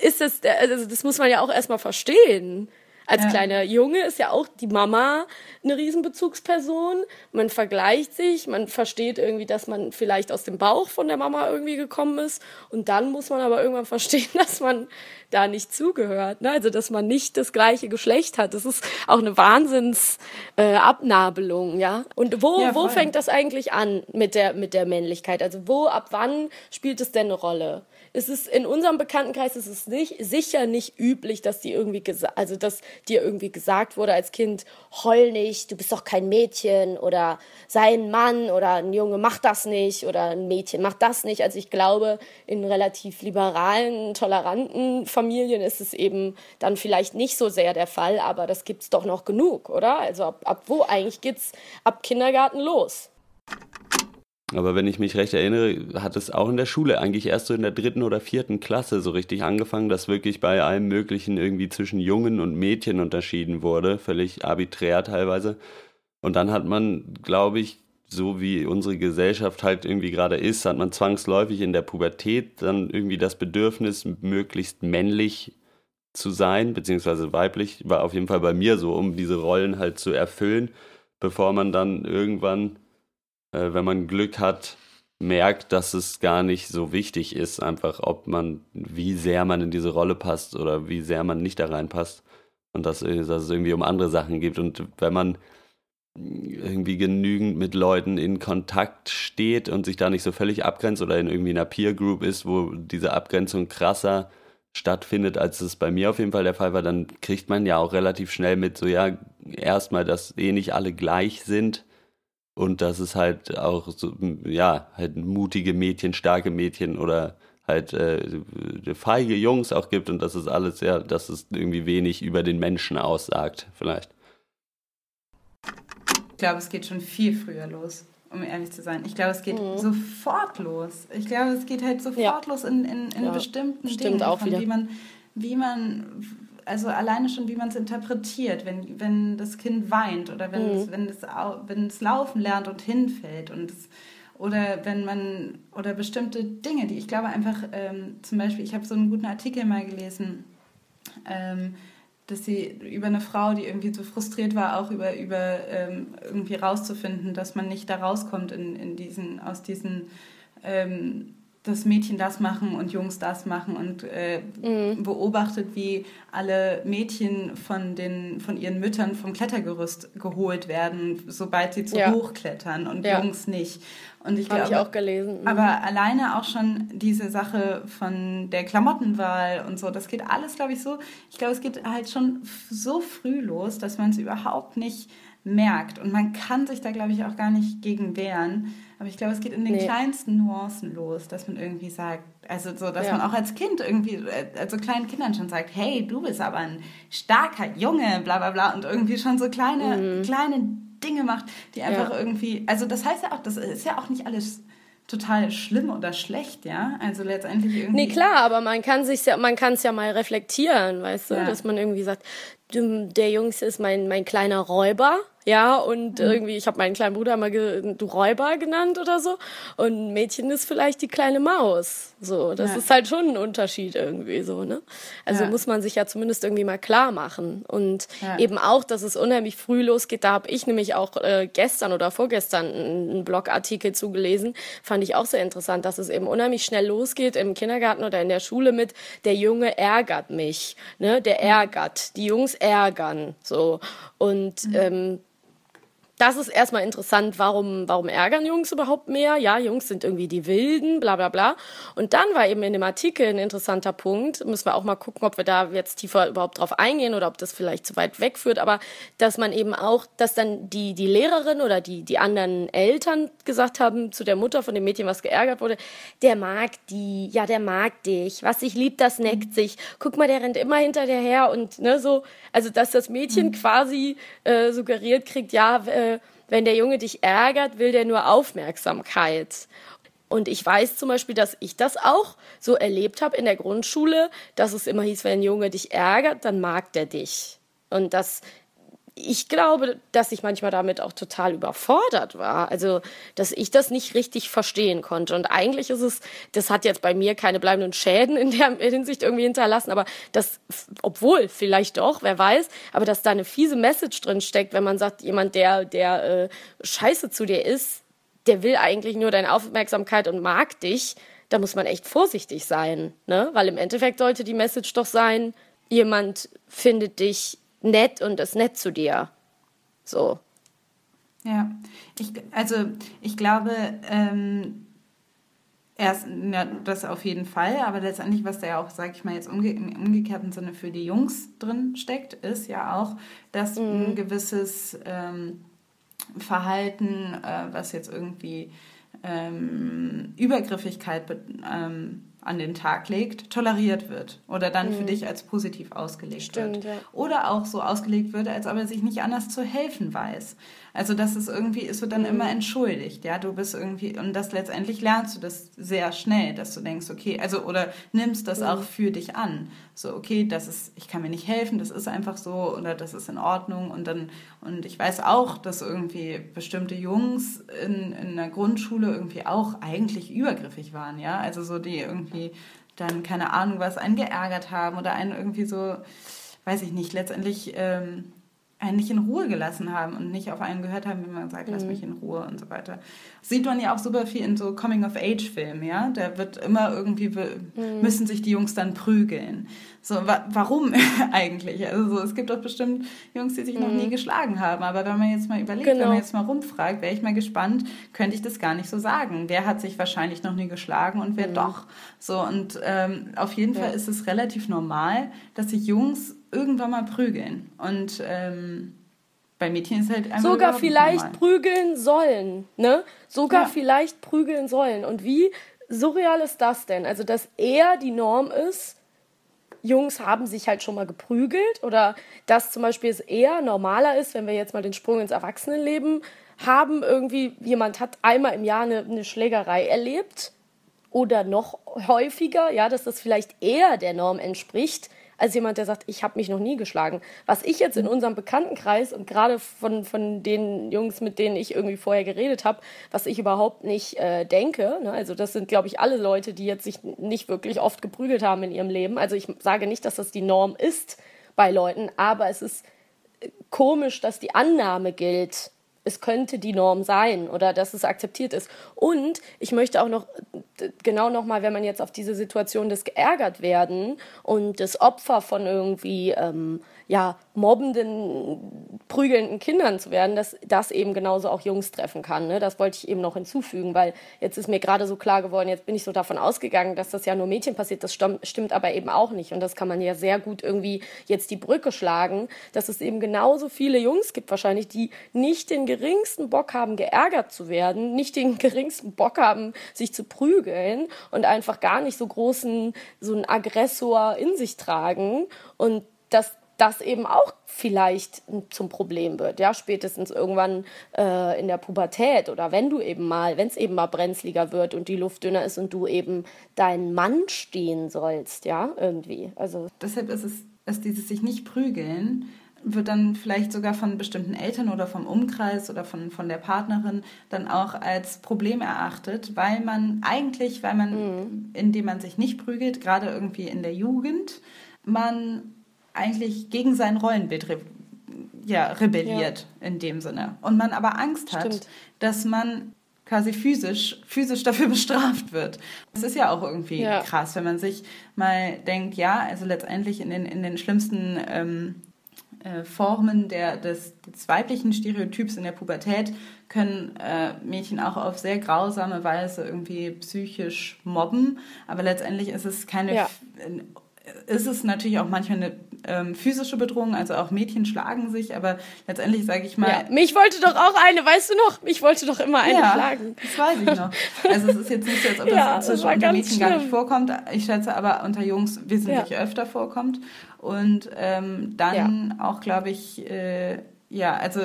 ist das, also das muss man ja auch erstmal verstehen. Als ja. kleiner Junge ist ja auch die Mama eine Riesenbezugsperson. Man vergleicht sich, man versteht irgendwie, dass man vielleicht aus dem Bauch von der Mama irgendwie gekommen ist. Und dann muss man aber irgendwann verstehen, dass man da nicht zugehört. Ne? Also, dass man nicht das gleiche Geschlecht hat. Das ist auch eine Wahnsinnsabnabelung, äh, ja. Und wo, ja, wo fängt das eigentlich an mit der, mit der Männlichkeit? Also, wo, ab wann spielt es denn eine Rolle? Es ist in unserem Bekanntenkreis ist es nicht, sicher nicht üblich, dass die irgendwie also dass dir irgendwie gesagt wurde als Kind, heul nicht, du bist doch kein Mädchen oder sei ein Mann oder ein Junge macht das nicht oder ein Mädchen macht das nicht. Also ich glaube, in relativ liberalen, toleranten Familien ist es eben dann vielleicht nicht so sehr der Fall, aber das gibt's doch noch genug, oder? Also ab, ab wo eigentlich geht's ab Kindergarten los? Aber wenn ich mich recht erinnere, hat es auch in der Schule eigentlich erst so in der dritten oder vierten Klasse so richtig angefangen, dass wirklich bei allem Möglichen irgendwie zwischen Jungen und Mädchen unterschieden wurde, völlig arbiträr teilweise. Und dann hat man, glaube ich, so wie unsere Gesellschaft halt irgendwie gerade ist, hat man zwangsläufig in der Pubertät dann irgendwie das Bedürfnis, möglichst männlich zu sein, beziehungsweise weiblich, war auf jeden Fall bei mir so, um diese Rollen halt zu erfüllen, bevor man dann irgendwann äh, wenn man Glück hat, merkt, dass es gar nicht so wichtig ist, einfach ob man, wie sehr man in diese Rolle passt oder wie sehr man nicht da reinpasst. Und dass, äh, dass es irgendwie um andere Sachen geht. Und wenn man irgendwie genügend mit Leuten in Kontakt steht und sich da nicht so völlig abgrenzt oder in irgendwie einer Peer Group ist, wo diese Abgrenzung krasser stattfindet, als es bei mir auf jeden Fall der Fall war, dann kriegt man ja auch relativ schnell mit, so ja, erstmal, dass eh nicht alle gleich sind und dass es halt auch so, ja, halt mutige Mädchen, starke Mädchen oder halt äh, feige Jungs auch gibt und dass es alles ja, dass es irgendwie wenig über den Menschen aussagt, vielleicht. Ich glaube, es geht schon viel früher los, um ehrlich zu sein. Ich glaube, es geht mhm. sofort los. Ich glaube, es geht halt sofort ja. los in, in, in ja. bestimmten Stimmt Dingen, auch wieder. wie man, wie man also alleine schon, wie man es interpretiert, wenn, wenn das Kind weint oder wenn, mhm. es, wenn, es, wenn es laufen lernt und hinfällt und es, oder wenn man oder bestimmte Dinge, die ich glaube einfach ähm, zum Beispiel, ich habe so einen guten Artikel mal gelesen, ähm, dass sie über eine Frau, die irgendwie so frustriert war, auch über, über ähm, irgendwie rauszufinden, dass man nicht da rauskommt in, in diesen, aus diesen ähm, dass Mädchen das machen und Jungs das machen und äh, mhm. beobachtet, wie alle Mädchen von, den, von ihren Müttern vom Klettergerüst geholt werden, sobald sie zu ja. hoch klettern und ja. Jungs nicht. Und ich glaube, ich auch gelesen. Mhm. Aber alleine auch schon diese Sache von der Klamottenwahl und so, das geht alles, glaube ich, so. Ich glaube, es geht halt schon so früh los, dass man es überhaupt nicht merkt. Und man kann sich da, glaube ich, auch gar nicht gegen wehren. Aber ich glaube, es geht in den nee. kleinsten Nuancen los, dass man irgendwie sagt, also so, dass ja. man auch als Kind irgendwie, also kleinen Kindern schon sagt, hey, du bist aber ein starker Junge, bla bla bla, und irgendwie schon so kleine, mhm. kleine Dinge macht, die einfach ja. irgendwie, also das heißt ja auch, das ist ja auch nicht alles total schlimm oder schlecht, ja. Also letztendlich irgendwie. Nee, klar, aber man kann sich ja, man kann es ja mal reflektieren, weißt du, ja. dass man irgendwie sagt, der Jungs ist mein, mein kleiner Räuber ja, und mhm. irgendwie, ich habe meinen kleinen Bruder mal du Räuber genannt oder so. Und Mädchen ist vielleicht die kleine Maus. So, das ja. ist halt schon ein Unterschied irgendwie so, ne? Also ja. muss man sich ja zumindest irgendwie mal klar machen. Und ja. eben auch, dass es unheimlich früh losgeht, da habe ich nämlich auch äh, gestern oder vorgestern einen Blogartikel zugelesen, fand ich auch sehr interessant, dass es eben unheimlich schnell losgeht im Kindergarten oder in der Schule mit, der Junge ärgert mich, ne? Der mhm. ärgert, die Jungs ärgern, so. Und mhm. ähm, das ist erstmal interessant, warum, warum ärgern Jungs überhaupt mehr? Ja, Jungs sind irgendwie die Wilden, bla bla bla. Und dann war eben in dem Artikel ein interessanter Punkt, müssen wir auch mal gucken, ob wir da jetzt tiefer überhaupt drauf eingehen oder ob das vielleicht zu weit wegführt, aber dass man eben auch, dass dann die, die Lehrerin oder die, die anderen Eltern gesagt haben zu der Mutter von dem Mädchen, was geärgert wurde, der mag die, ja, der mag dich, was sich liebt, das neckt sich. Guck mal, der rennt immer hinter dir her und ne, so, also dass das Mädchen mhm. quasi äh, suggeriert kriegt, ja, äh, wenn der Junge dich ärgert, will der nur Aufmerksamkeit. Und ich weiß zum Beispiel, dass ich das auch so erlebt habe in der Grundschule, dass es immer hieß, wenn ein Junge dich ärgert, dann mag der dich. Und das ich glaube, dass ich manchmal damit auch total überfordert war. Also, dass ich das nicht richtig verstehen konnte. Und eigentlich ist es, das hat jetzt bei mir keine bleibenden Schäden in der Hinsicht irgendwie hinterlassen, aber das, obwohl, vielleicht doch, wer weiß, aber dass da eine fiese Message drin steckt, wenn man sagt, jemand, der, der äh, scheiße zu dir ist, der will eigentlich nur deine Aufmerksamkeit und mag dich, da muss man echt vorsichtig sein, ne? Weil im Endeffekt sollte die Message doch sein, jemand findet dich nett und ist nett zu dir. So. Ja, ich, also ich glaube, ähm, erst ja, das auf jeden Fall, aber letztendlich, was da ja auch, sag ich mal, jetzt umge im umgekehrten Sinne für die Jungs drin steckt, ist ja auch, dass mhm. ein gewisses ähm, Verhalten, äh, was jetzt irgendwie ähm, Übergriffigkeit ähm, an den Tag legt, toleriert wird oder dann mhm. für dich als positiv ausgelegt Stimmt, wird. Ja. Oder auch so ausgelegt wird, als ob er sich nicht anders zu helfen weiß. Also das ist irgendwie, ist so dann mhm. immer entschuldigt, ja, du bist irgendwie, und das letztendlich lernst du das sehr schnell, dass du denkst, okay, also oder nimmst das mhm. auch für dich an. So, okay, das ist, ich kann mir nicht helfen, das ist einfach so oder das ist in Ordnung und dann, und ich weiß auch, dass irgendwie bestimmte Jungs in, in der Grundschule irgendwie auch eigentlich übergriffig waren, ja, also so die irgendwie dann, keine Ahnung, was einen geärgert haben oder einen irgendwie so, weiß ich nicht, letztendlich ähm, einen nicht in Ruhe gelassen haben und nicht auf einen gehört haben, wie man sagt, lass mhm. mich in Ruhe und so weiter. sieht man ja auch super viel in so Coming-of-Age-Filmen, ja. Da wird immer irgendwie, mhm. müssen sich die Jungs dann prügeln. So, wa warum eigentlich? Also so, es gibt doch bestimmt Jungs, die sich mhm. noch nie geschlagen haben. Aber wenn man jetzt mal überlegt, genau. wenn man jetzt mal rumfragt, wäre ich mal gespannt, könnte ich das gar nicht so sagen. Wer hat sich wahrscheinlich noch nie geschlagen und wer mhm. doch? So, und ähm, auf jeden ja. Fall ist es relativ normal, dass sich Jungs irgendwann mal prügeln. Und ähm, bei Mädchen ist halt einfach. Sogar vielleicht normal. prügeln sollen, ne? Sogar ja. vielleicht prügeln sollen. Und wie surreal ist das denn? Also, dass er die Norm ist, Jungs haben sich halt schon mal geprügelt oder dass zum Beispiel es eher normaler ist, wenn wir jetzt mal den Sprung ins Erwachsenenleben haben, irgendwie jemand hat einmal im Jahr eine, eine Schlägerei erlebt oder noch häufiger, ja, dass das vielleicht eher der Norm entspricht, als jemand, der sagt, ich habe mich noch nie geschlagen. Was ich jetzt in unserem Bekanntenkreis und gerade von, von den Jungs, mit denen ich irgendwie vorher geredet habe, was ich überhaupt nicht äh, denke, ne? also das sind, glaube ich, alle Leute, die jetzt sich nicht wirklich oft geprügelt haben in ihrem Leben. Also ich sage nicht, dass das die Norm ist bei Leuten, aber es ist äh, komisch, dass die Annahme gilt, es könnte die Norm sein oder dass es akzeptiert ist. Und ich möchte auch noch genau nochmal, wenn man jetzt auf diese Situation des geärgert werden und des Opfer von irgendwie ähm, ja, mobbenden, prügelnden Kindern zu werden, dass das eben genauso auch Jungs treffen kann. Ne? Das wollte ich eben noch hinzufügen, weil jetzt ist mir gerade so klar geworden, jetzt bin ich so davon ausgegangen, dass das ja nur Mädchen passiert. Das stimmt aber eben auch nicht. Und das kann man ja sehr gut irgendwie jetzt die Brücke schlagen, dass es eben genauso viele Jungs gibt wahrscheinlich, die nicht den geringsten Bock haben, geärgert zu werden, nicht den geringsten Bock haben, sich zu prügeln und einfach gar nicht so großen, so einen Aggressor in sich tragen. Und das das eben auch vielleicht zum Problem wird, ja, spätestens irgendwann äh, in der Pubertät oder wenn du eben mal, wenn es eben mal brenzliger wird und die Luft dünner ist und du eben deinen Mann stehen sollst, ja, irgendwie. Also deshalb ist es, dass dieses sich nicht prügeln wird dann vielleicht sogar von bestimmten Eltern oder vom Umkreis oder von, von der Partnerin dann auch als Problem erachtet, weil man eigentlich, weil man, mhm. indem man sich nicht prügelt, gerade irgendwie in der Jugend, man eigentlich gegen sein Rollenbild re ja, rebelliert ja. in dem Sinne. Und man aber Angst hat, Stimmt. dass man quasi physisch, physisch dafür bestraft wird. Das ist ja auch irgendwie ja. krass, wenn man sich mal denkt, ja, also letztendlich in den, in den schlimmsten ähm, äh, Formen der, des, des, weiblichen Stereotyps in der Pubertät können äh, Mädchen auch auf sehr grausame Weise irgendwie psychisch mobben. Aber letztendlich ist es keine ja ist es natürlich auch manchmal eine ähm, physische Bedrohung, also auch Mädchen schlagen sich, aber letztendlich sage ich mal. Ja, mich wollte doch auch eine, weißt du noch? Mich wollte doch immer eine ja, schlagen. Das weiß ich noch. Also es ist jetzt nicht so, als ob das, ja, das unter Mädchen schlimm. gar nicht vorkommt. Ich schätze aber unter Jungs wesentlich ja. öfter vorkommt. Und ähm, dann auch, glaube ich, äh, ja, also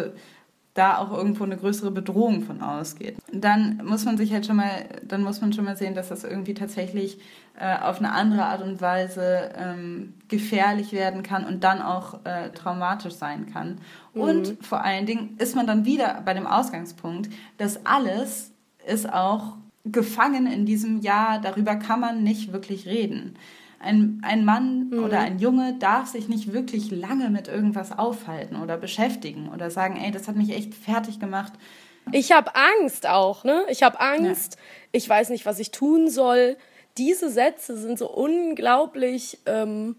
da auch irgendwo eine größere Bedrohung von ausgeht. Dann muss man sich halt schon mal, dann muss man schon mal sehen, dass das irgendwie tatsächlich äh, auf eine andere Art und Weise ähm, gefährlich werden kann und dann auch äh, traumatisch sein kann. Mhm. Und vor allen Dingen ist man dann wieder bei dem Ausgangspunkt, dass alles ist auch gefangen in diesem Ja, darüber kann man nicht wirklich reden. Ein, ein Mann mhm. oder ein Junge darf sich nicht wirklich lange mit irgendwas aufhalten oder beschäftigen oder sagen, ey, das hat mich echt fertig gemacht. Ich habe Angst auch, ne? Ich habe Angst. Ja. Ich weiß nicht, was ich tun soll. Diese Sätze sind so unglaublich ähm,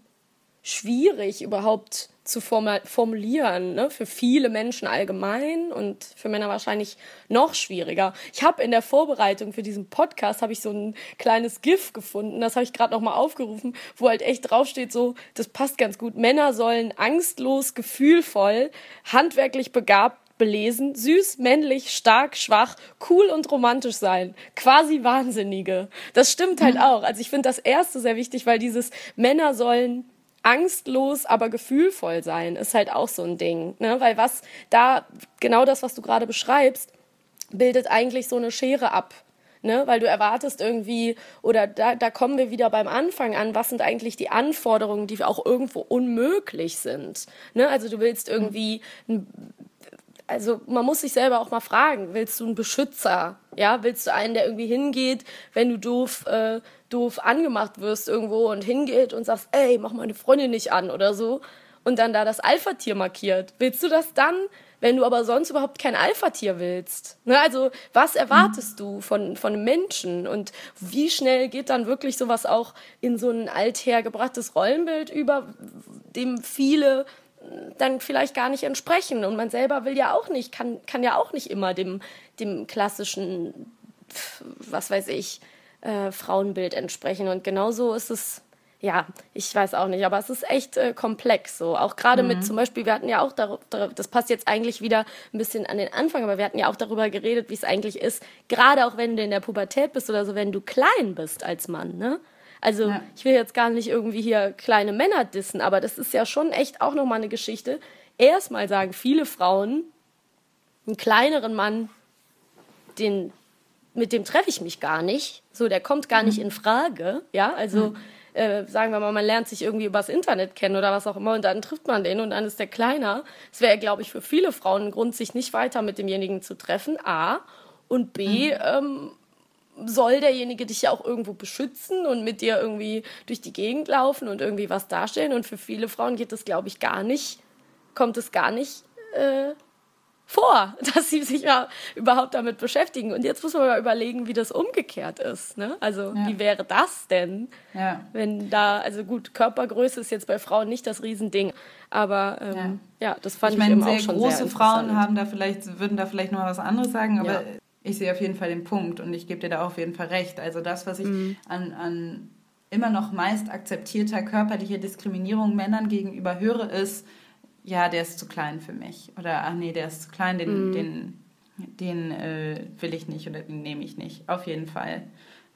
schwierig überhaupt zu formulieren, ne? für viele Menschen allgemein und für Männer wahrscheinlich noch schwieriger. Ich habe in der Vorbereitung für diesen Podcast habe ich so ein kleines GIF gefunden, das habe ich gerade noch mal aufgerufen, wo halt echt draufsteht so, das passt ganz gut. Männer sollen angstlos, gefühlvoll, handwerklich begabt, belesen, süß, männlich, stark, schwach, cool und romantisch sein. Quasi Wahnsinnige. Das stimmt halt mhm. auch. Also ich finde das erste sehr wichtig, weil dieses Männer sollen angstlos, aber gefühlvoll sein, ist halt auch so ein Ding. Ne? Weil was da, genau das, was du gerade beschreibst, bildet eigentlich so eine Schere ab. Ne? Weil du erwartest irgendwie, oder da, da kommen wir wieder beim Anfang an, was sind eigentlich die Anforderungen, die auch irgendwo unmöglich sind. Ne? Also du willst irgendwie ein also man muss sich selber auch mal fragen, willst du einen Beschützer? Ja, willst du einen, der irgendwie hingeht, wenn du doof, äh, doof angemacht wirst irgendwo und hingeht und sagst, ey, mach meine Freundin nicht an oder so und dann da das Alpha-Tier markiert? Willst du das dann, wenn du aber sonst überhaupt kein Alpha-Tier willst? Ne? Also was erwartest du von, von einem Menschen und wie schnell geht dann wirklich sowas auch in so ein althergebrachtes Rollenbild über, dem viele dann vielleicht gar nicht entsprechen. Und man selber will ja auch nicht, kann, kann ja auch nicht immer dem, dem klassischen, was weiß ich, äh, Frauenbild entsprechen. Und genauso ist es, ja, ich weiß auch nicht, aber es ist echt äh, komplex so. Auch gerade mhm. mit zum Beispiel, wir hatten ja auch darüber, das passt jetzt eigentlich wieder ein bisschen an den Anfang, aber wir hatten ja auch darüber geredet, wie es eigentlich ist, gerade auch wenn du in der Pubertät bist oder so, wenn du klein bist als Mann, ne? Also ja. ich will jetzt gar nicht irgendwie hier kleine Männer dissen, aber das ist ja schon echt auch nochmal eine Geschichte. Erstmal sagen viele Frauen, einen kleineren Mann, den, mit dem treffe ich mich gar nicht. So, der kommt gar mhm. nicht in Frage. Ja, also mhm. äh, sagen wir mal, man lernt sich irgendwie übers Internet kennen oder was auch immer und dann trifft man den und dann ist der kleiner. Es wäre, glaube ich, für viele Frauen ein Grund, sich nicht weiter mit demjenigen zu treffen. A. Und B, mhm. ähm, soll derjenige dich ja auch irgendwo beschützen und mit dir irgendwie durch die Gegend laufen und irgendwie was darstellen. Und für viele Frauen geht das, glaube ich, gar nicht, kommt es gar nicht äh, vor, dass sie sich ja überhaupt damit beschäftigen. Und jetzt muss man mal überlegen, wie das umgekehrt ist. Ne? Also ja. wie wäre das denn, ja. wenn da, also gut, Körpergröße ist jetzt bei Frauen nicht das Riesending, aber ähm, ja. ja. das fand ich, mein, ich immer auch schon große sehr Frauen haben da vielleicht, würden da vielleicht noch was anderes sagen, aber ich sehe auf jeden Fall den Punkt und ich gebe dir da auf jeden Fall recht. Also das, was ich mhm. an, an immer noch meist akzeptierter körperlicher Diskriminierung Männern gegenüber höre, ist, ja, der ist zu klein für mich. Oder, ach nee, der ist zu klein, den, mhm. den, den äh, will ich nicht oder den nehme ich nicht. Auf jeden Fall.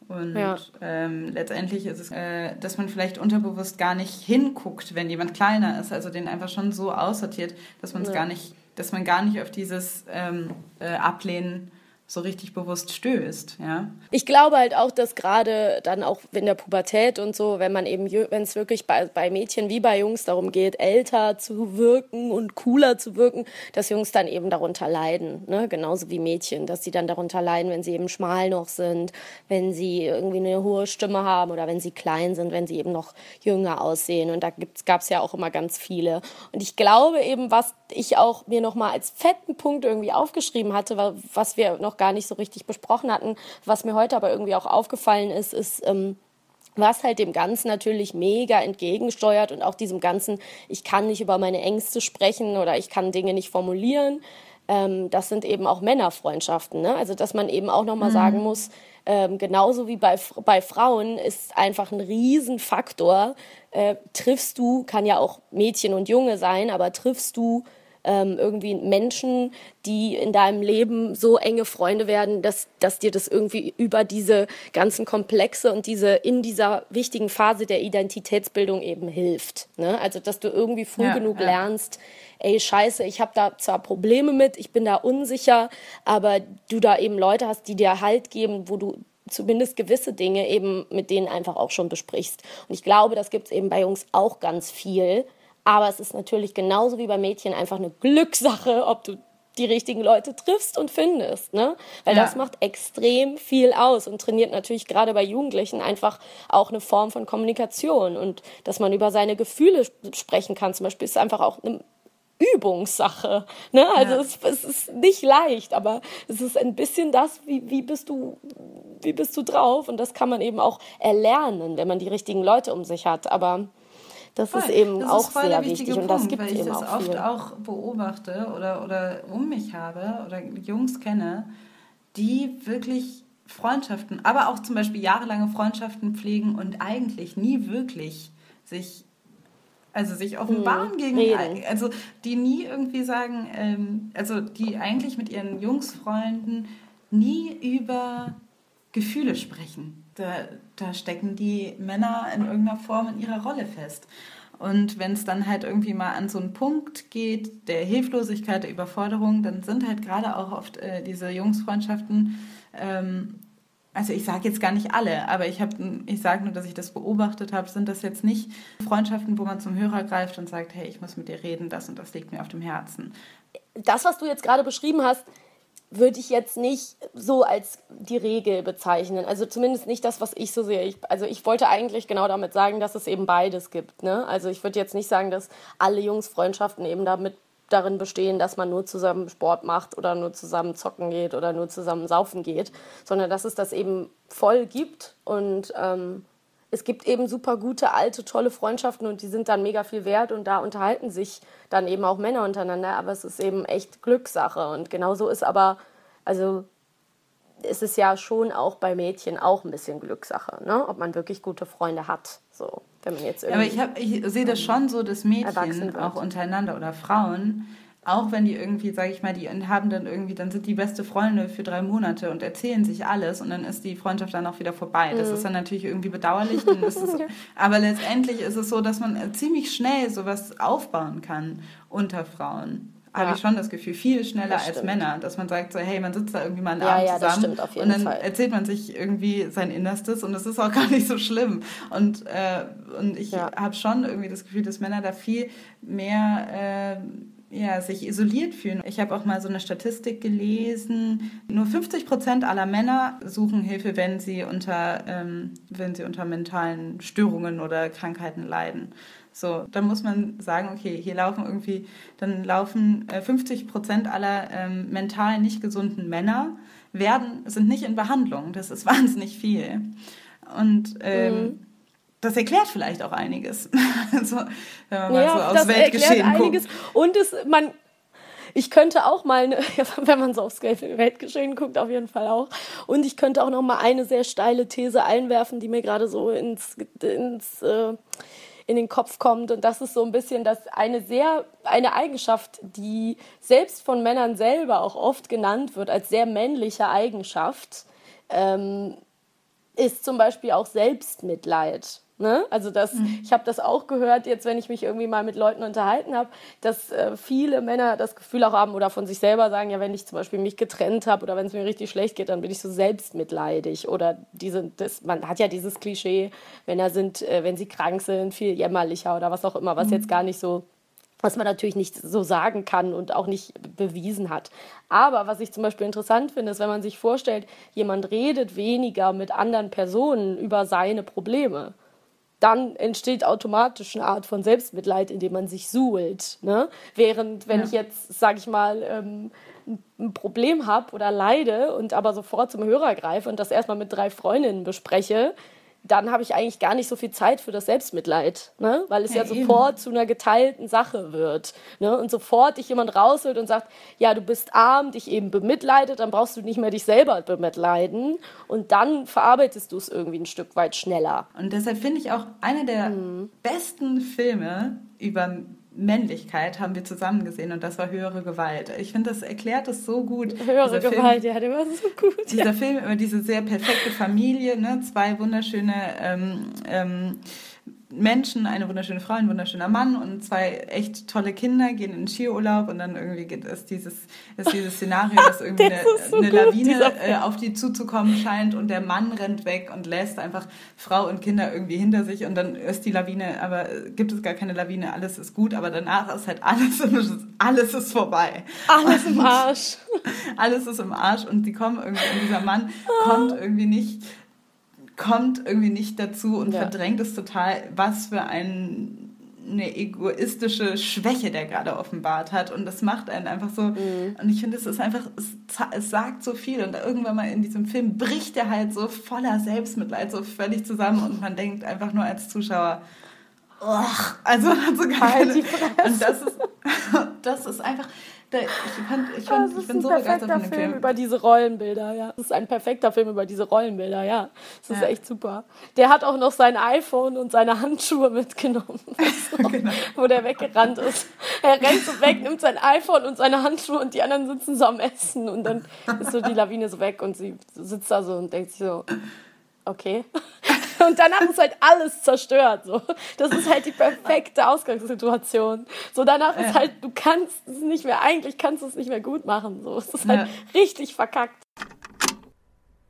Und ja. ähm, letztendlich ist es, äh, dass man vielleicht unterbewusst gar nicht hinguckt, wenn jemand kleiner ist. Also den einfach schon so aussortiert, dass man es ja. gar nicht, dass man gar nicht auf dieses ähm, äh, Ablehnen so richtig bewusst stößt, ja. Ich glaube halt auch, dass gerade dann auch in der Pubertät und so, wenn man eben, wenn es wirklich bei, bei Mädchen wie bei Jungs darum geht, älter zu wirken und cooler zu wirken, dass Jungs dann eben darunter leiden, ne? genauso wie Mädchen, dass sie dann darunter leiden, wenn sie eben schmal noch sind, wenn sie irgendwie eine hohe Stimme haben oder wenn sie klein sind, wenn sie eben noch jünger aussehen und da gab es ja auch immer ganz viele. Und ich glaube eben, was ich auch mir nochmal als fetten Punkt irgendwie aufgeschrieben hatte, was wir noch gar nicht so richtig besprochen hatten, was mir heute aber irgendwie auch aufgefallen ist, ist, ähm, was halt dem Ganzen natürlich mega entgegensteuert und auch diesem Ganzen, ich kann nicht über meine Ängste sprechen oder ich kann Dinge nicht formulieren. Ähm, das sind eben auch Männerfreundschaften. Ne? Also, dass man eben auch nochmal mhm. sagen muss, ähm, genauso wie bei, bei Frauen ist einfach ein Riesenfaktor. Äh, triffst du, kann ja auch Mädchen und Junge sein, aber triffst du ähm, irgendwie Menschen, die in deinem Leben so enge Freunde werden, dass, dass dir das irgendwie über diese ganzen Komplexe und diese in dieser wichtigen Phase der Identitätsbildung eben hilft. Ne? Also dass du irgendwie früh ja, genug ja. lernst, ey scheiße, ich habe da zwar Probleme mit, ich bin da unsicher, aber du da eben Leute hast, die dir Halt geben, wo du zumindest gewisse Dinge eben mit denen einfach auch schon besprichst. Und ich glaube, das gibt es eben bei Jungs auch ganz viel, aber es ist natürlich genauso wie bei Mädchen einfach eine Glückssache, ob du die richtigen Leute triffst und findest, ne? Weil ja. das macht extrem viel aus und trainiert natürlich gerade bei Jugendlichen einfach auch eine Form von Kommunikation und dass man über seine Gefühle sprechen kann. Zum Beispiel ist einfach auch eine Übungssache. Ne? Also ja. es, es, ist nicht leicht, aber es ist ein bisschen das, wie, wie, bist du, wie bist du drauf? Und das kann man eben auch erlernen, wenn man die richtigen Leute um sich hat. Aber das voll. ist eben das auch ist sehr wichtig Punkt, und das gibt weil ich eben das auch oft viel. auch beobachte oder, oder um mich habe oder Jungs kenne, die wirklich Freundschaften, aber auch zum Beispiel jahrelange Freundschaften pflegen und eigentlich nie wirklich sich also sich offenbaren mhm. gegen, Reden. also die nie irgendwie sagen, ähm, also die eigentlich mit ihren Jungsfreunden nie über Gefühle sprechen. Da, da stecken die Männer in irgendeiner Form in ihrer Rolle fest. Und wenn es dann halt irgendwie mal an so einen Punkt geht, der Hilflosigkeit, der Überforderung, dann sind halt gerade auch oft äh, diese Jungsfreundschaften, ähm, also ich sage jetzt gar nicht alle, aber ich, ich sage nur, dass ich das beobachtet habe, sind das jetzt nicht Freundschaften, wo man zum Hörer greift und sagt, hey, ich muss mit dir reden, das und das liegt mir auf dem Herzen. Das, was du jetzt gerade beschrieben hast, würde ich jetzt nicht so als die Regel bezeichnen. Also zumindest nicht das, was ich so sehe. Ich, also ich wollte eigentlich genau damit sagen, dass es eben beides gibt. Ne? Also ich würde jetzt nicht sagen, dass alle Jungsfreundschaften eben damit darin bestehen, dass man nur zusammen Sport macht oder nur zusammen zocken geht oder nur zusammen saufen geht, sondern dass es das eben voll gibt und ähm, es gibt eben super gute, alte, tolle Freundschaften und die sind dann mega viel wert und da unterhalten sich dann eben auch Männer untereinander, aber es ist eben echt Glückssache und genauso ist aber, also ist es ja schon auch bei Mädchen auch ein bisschen Glückssache, ne? ob man wirklich gute Freunde hat. So, wenn man jetzt irgendwie aber ich, ich sehe das schon so, dass Mädchen auch untereinander oder Frauen auch wenn die irgendwie, sage ich mal, die haben dann irgendwie, dann sind die beste Freunde für drei Monate und erzählen sich alles und dann ist die Freundschaft dann auch wieder vorbei. Das mhm. ist dann natürlich irgendwie bedauerlich. es, aber letztendlich ist es so, dass man ziemlich schnell sowas aufbauen kann unter Frauen. Ja. Habe ich schon das Gefühl, viel schneller als Männer, dass man sagt so, hey, man sitzt da irgendwie mal einen ja, Abend ja, zusammen und dann Fall. erzählt man sich irgendwie sein Innerstes und das ist auch gar nicht so schlimm. Und, äh, und ich habe schon irgendwie das Gefühl, dass Männer da viel mehr äh, ja, sich isoliert fühlen. Ich habe auch mal so eine Statistik gelesen. Nur 50 Prozent aller Männer suchen Hilfe, wenn sie unter, ähm, wenn sie unter mentalen Störungen oder Krankheiten leiden. So, dann muss man sagen, okay, hier laufen irgendwie, dann laufen äh, 50 Prozent aller ähm, mental nicht gesunden Männer werden, sind nicht in Behandlung. Das ist wahnsinnig viel. Und ähm, mhm das erklärt vielleicht auch einiges. also, wenn man ja, mal so aufs das Weltgeschehen erklärt guckt. einiges. Und es, man, ich könnte auch mal, eine, wenn man so aufs Weltgeschehen guckt, auf jeden Fall auch. Und ich könnte auch noch mal eine sehr steile These einwerfen, die mir gerade so ins, ins äh, in den Kopf kommt. Und das ist so ein bisschen das eine sehr, eine Eigenschaft, die selbst von Männern selber auch oft genannt wird als sehr männliche Eigenschaft, ähm, ist zum Beispiel auch Selbstmitleid. Ne? Also das, mhm. ich habe das auch gehört, jetzt wenn ich mich irgendwie mal mit Leuten unterhalten habe, dass äh, viele Männer das Gefühl auch haben oder von sich selber sagen, ja, wenn ich zum Beispiel mich getrennt habe oder wenn es mir richtig schlecht geht, dann bin ich so selbstmitleidig. Oder diese, das, man hat ja dieses Klischee, Männer sind, äh, wenn sie krank sind, viel jämmerlicher oder was auch immer, was mhm. jetzt gar nicht so was man natürlich nicht so sagen kann und auch nicht bewiesen hat. Aber was ich zum Beispiel interessant finde, ist, wenn man sich vorstellt, jemand redet weniger mit anderen Personen über seine Probleme dann entsteht automatisch eine Art von Selbstmitleid, indem man sich suhlt. Ne? Während, wenn ja. ich jetzt, sage ich mal, ähm, ein Problem habe oder leide und aber sofort zum Hörer greife und das erstmal mit drei Freundinnen bespreche, dann habe ich eigentlich gar nicht so viel Zeit für das Selbstmitleid, ne? weil es ja, Ja, sofort zu einer geteilten Sache wird. Ne? Und sofort dich jemand rausholt und sagt, ja, du bist arm, dich eben bemitleidet, dann brauchst du nicht mehr dich selber bemitleiden und dann verarbeitest du es irgendwie ein Stück weit schneller. Und deshalb finde ich auch einer der Mhm. besten Filme über Männlichkeit haben wir zusammen gesehen und das war Höhere Gewalt. Ich finde, das erklärt es so gut. Höhere Dieser Film- Gewalt, ja, der war so gut. dieser Film über diese sehr perfekte Familie, ne? zwei wunderschöne ähm, ähm, Menschen, eine wunderschöne Frau, ein wunderschöner Mann und zwei echt tolle Kinder gehen in den Skiurlaub und dann irgendwie geht es dieses, ist dieses Szenario, dass irgendwie Das eine, so eine gut, Lawine äh, auf die zuzukommen scheint und der Mann rennt weg und lässt einfach Frau und Kinder irgendwie hinter sich und dann ist die Lawine, aber gibt es gar keine Lawine, alles ist gut, aber danach ist halt alles und alles ist vorbei. Alles im Arsch. alles ist im Arsch und die kommen irgendwie, und dieser Mann kommt irgendwie nicht, kommt irgendwie nicht dazu und Ja. verdrängt es total, was für ein, eine egoistische Schwäche der gerade offenbart hat und das macht einen einfach so Mhm. und ich finde es ist einfach es, es sagt so viel und irgendwann mal in diesem Film bricht er halt so voller Selbstmitleid so völlig zusammen und man denkt einfach nur als Zuschauer Och, also hat so Halt keine, und das ist das ist einfach ich, fand, ich, Das fand, ich bin ein so begeistert perfekter von dem Film Film. über diese Rollenbilder, ja. Das ist ein perfekter Film über diese Rollenbilder, ja. Das ist Ja. echt super. Der hat auch noch sein iPhone und seine Handschuhe mitgenommen, Genau. wo der weggerannt ist. Er rennt so weg, nimmt sein iPhone und seine Handschuhe und die anderen sitzen so am Essen und dann ist so die Lawine so weg und sie sitzt da so und denkt sich so, okay. Und danach ist halt alles zerstört. So. Das ist halt die perfekte Ausgangssituation. So danach ist halt, du kannst es nicht mehr, eigentlich kannst du es nicht mehr gut machen. So. Es ist halt Ja. richtig verkackt.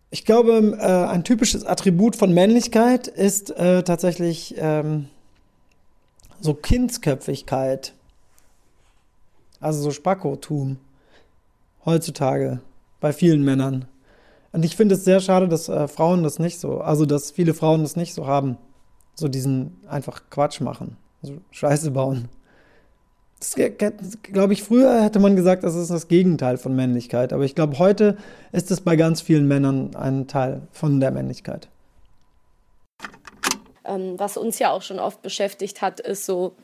Ich glaube, äh, ein typisches Attribut von Männlichkeit ist äh, tatsächlich ähm, so Kindsköpfigkeit. Also so Spackotum. Heutzutage. Bei vielen Männern. Und ich finde es sehr schade, dass äh, Frauen das nicht so, also dass viele Frauen das nicht so haben. So diesen einfach Quatsch machen. So Scheiße bauen. Das, glaube ich, früher hätte man gesagt, das ist das Gegenteil von Männlichkeit. Aber ich glaube, heute ist es bei ganz vielen Männern ein Teil von der Männlichkeit. Ähm, was uns ja auch schon oft beschäftigt hat, ist so,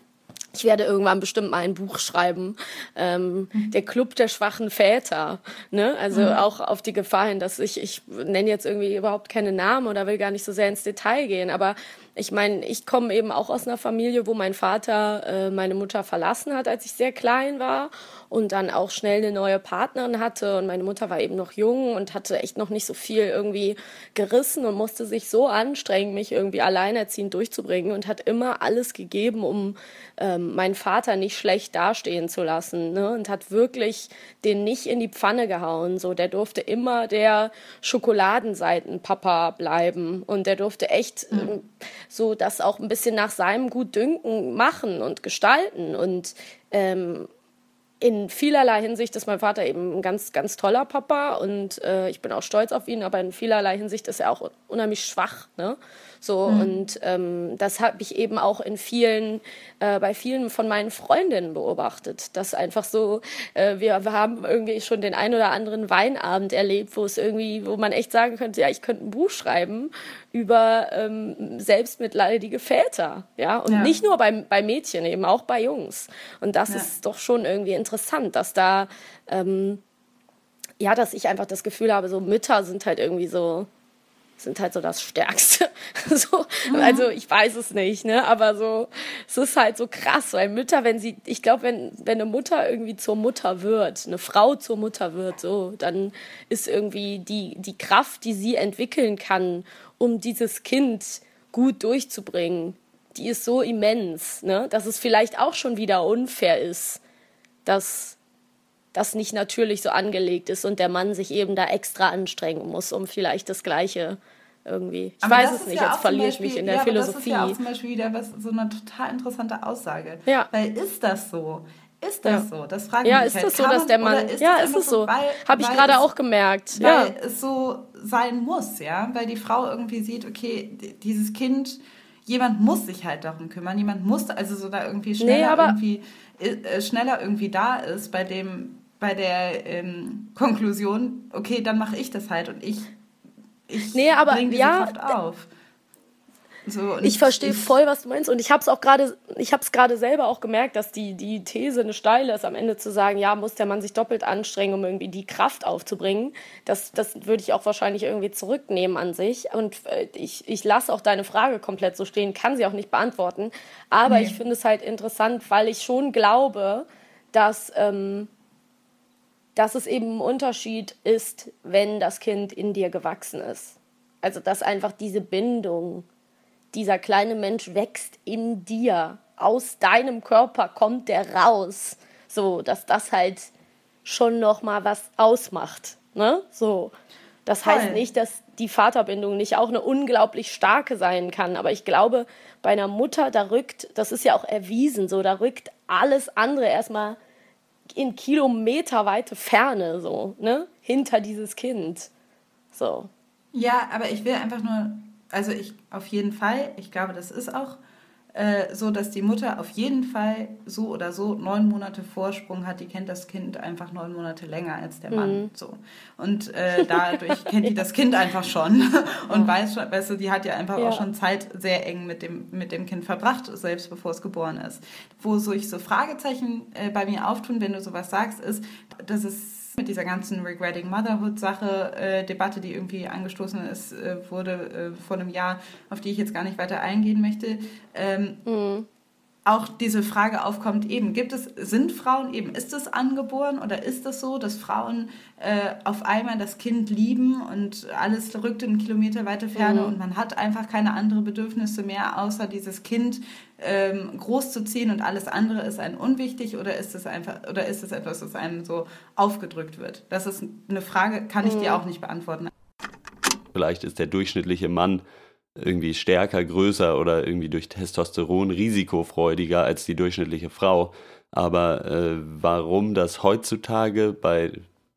ich werde irgendwann bestimmt mal ein Buch schreiben, ähm, der Club der schwachen Väter. Ne? Also auch auf die Gefahr hin, dass ich, ich nenne jetzt irgendwie überhaupt keine Namen oder will gar nicht so sehr ins Detail gehen, aber ich meine, ich komme eben auch aus einer Familie, wo mein Vater äh, meine Mutter verlassen hat, als ich sehr klein war und dann auch schnell eine neue Partnerin hatte und meine Mutter war eben noch jung und hatte echt noch nicht so viel irgendwie gerissen und musste sich so anstrengen, mich irgendwie alleinerziehend durchzubringen und hat immer alles gegeben, um ähm, meinen Vater nicht schlecht dastehen zu lassen ne? und hat wirklich den nicht in die Pfanne gehauen. So, der durfte immer der Schokoladenseitenpapa bleiben und der durfte echt ähm, so das auch ein bisschen nach seinem Gutdünken machen und gestalten und ähm, in vielerlei Hinsicht ist mein Vater eben ein ganz, ganz toller Papa und äh, ich bin auch stolz auf ihn, aber in vielerlei Hinsicht ist er auch unheimlich schwach. Ne? So, und ähm, das habe ich eben auch in vielen, äh, bei vielen von meinen Freundinnen beobachtet, dass einfach so, äh, wir, wir haben irgendwie schon den ein oder anderen Weinabend erlebt, wo es irgendwie, wo man echt sagen könnte, ja, ich könnte ein Buch schreiben über ähm, selbstmitleidige Väter, ja, und Ja. nicht nur bei, bei Mädchen, eben auch bei Jungs. Und das Ja. ist doch schon irgendwie interessant, dass da, ähm, ja, dass ich einfach das Gefühl habe, so Mütter sind halt irgendwie so, sind halt so das Stärkste. so, also ich weiß es nicht, ne? Aber so, es ist halt so krass, weil Mütter, wenn sie, ich glaube, wenn, wenn eine Mutter irgendwie zur Mutter wird, eine Frau zur Mutter wird, so, dann ist irgendwie die, die Kraft, die sie entwickeln kann, um dieses Kind gut durchzubringen, die ist so immens, ne? Dass es vielleicht auch schon wieder unfair ist, dass das nicht natürlich so angelegt ist und der Mann sich eben da extra anstrengen muss, um vielleicht das Gleiche irgendwie. Ich Aber weiß es nicht, ja jetzt verliere ich mich in der ja, Philosophie. Das ist ja auch zum Beispiel wieder was, so eine total interessante Aussage. Ja. Weil ist das so? Ist das Ja. so? Das frage ja, ich mich ist halt. das so, dass der man- Mann. ist Ja, ist es so. weil- Habe ich gerade auch gemerkt. Weil Ja. es so sein muss, ja. Weil die Frau irgendwie sieht, okay, dieses Kind, jemand muss sich halt darum kümmern, jemand muss, also so da irgendwie schneller aber- irgendwie äh, schneller irgendwie da ist bei dem, bei der ähm, Konklusion, okay, dann mache ich das halt und ich, ich Nee, aber bring diese ja, Kraft auf. So, ich verstehe voll, was du meinst. Und ich habe es auch gerade, ich habe es gerade selber auch gemerkt, dass die, die These eine steile ist, am Ende zu sagen, ja, muss der Mann sich doppelt anstrengen, um irgendwie die Kraft aufzubringen. Das, das würde ich auch wahrscheinlich irgendwie zurücknehmen an sich. Und äh, ich, ich lasse auch deine Frage komplett so stehen, kann sie auch nicht beantworten. Aber nee. ich finde es halt interessant, weil ich schon glaube, dass, ähm, dass es eben ein Unterschied ist, wenn das Kind in dir gewachsen ist. Also dass einfach diese Bindung dieser kleine Mensch wächst in dir. Aus deinem Körper kommt der raus. So, dass das halt schon noch mal was ausmacht. Ne? So. Das Voll. heißt nicht, dass die Vaterbindung nicht auch eine unglaublich starke sein kann. Aber ich glaube, bei einer Mutter, da rückt, das ist ja auch erwiesen, so, da rückt alles andere erstmal in kilometerweite Ferne, so, ne? Hinter dieses Kind. So. Ja, aber ich will einfach nur also ich auf jeden Fall, ich glaube, das ist auch äh, so, dass die Mutter auf jeden Fall so oder so neun Monate Vorsprung hat. Die kennt das Kind einfach neun Monate länger als der Mann. Mhm. So. Und äh, dadurch kennt die das Kind einfach schon und ja. weiß schon, weißt du, die hat ja einfach ja. auch schon Zeit sehr eng mit dem, mit dem Kind verbracht, selbst bevor es geboren ist. Wo sich so Fragezeichen äh, bei mir auftun, wenn du sowas sagst, ist, dass es mit dieser ganzen Regretting Motherhood-Sache, äh, Debatte, die irgendwie angestoßen ist, äh, wurde äh, vor einem Jahr, auf die ich jetzt gar nicht weiter eingehen möchte. Ähm, mhm auch diese Frage aufkommt, eben, gibt es, sind Frauen eben, ist es angeboren oder ist es so, dass Frauen äh, auf einmal das Kind lieben und alles rückt in Kilometer weite Ferne mhm. und man hat einfach keine anderen Bedürfnisse mehr, außer dieses Kind ähm, großzuziehen und alles andere ist einem unwichtig oder ist es einfach, oder ist es etwas, das einem so aufgedrückt wird? Das ist eine Frage, kann ich mhm. dir auch nicht beantworten. Vielleicht ist der durchschnittliche Mann irgendwie stärker, größer oder irgendwie durch Testosteron risikofreudiger als die durchschnittliche Frau. Aber äh, warum das heutzutage bei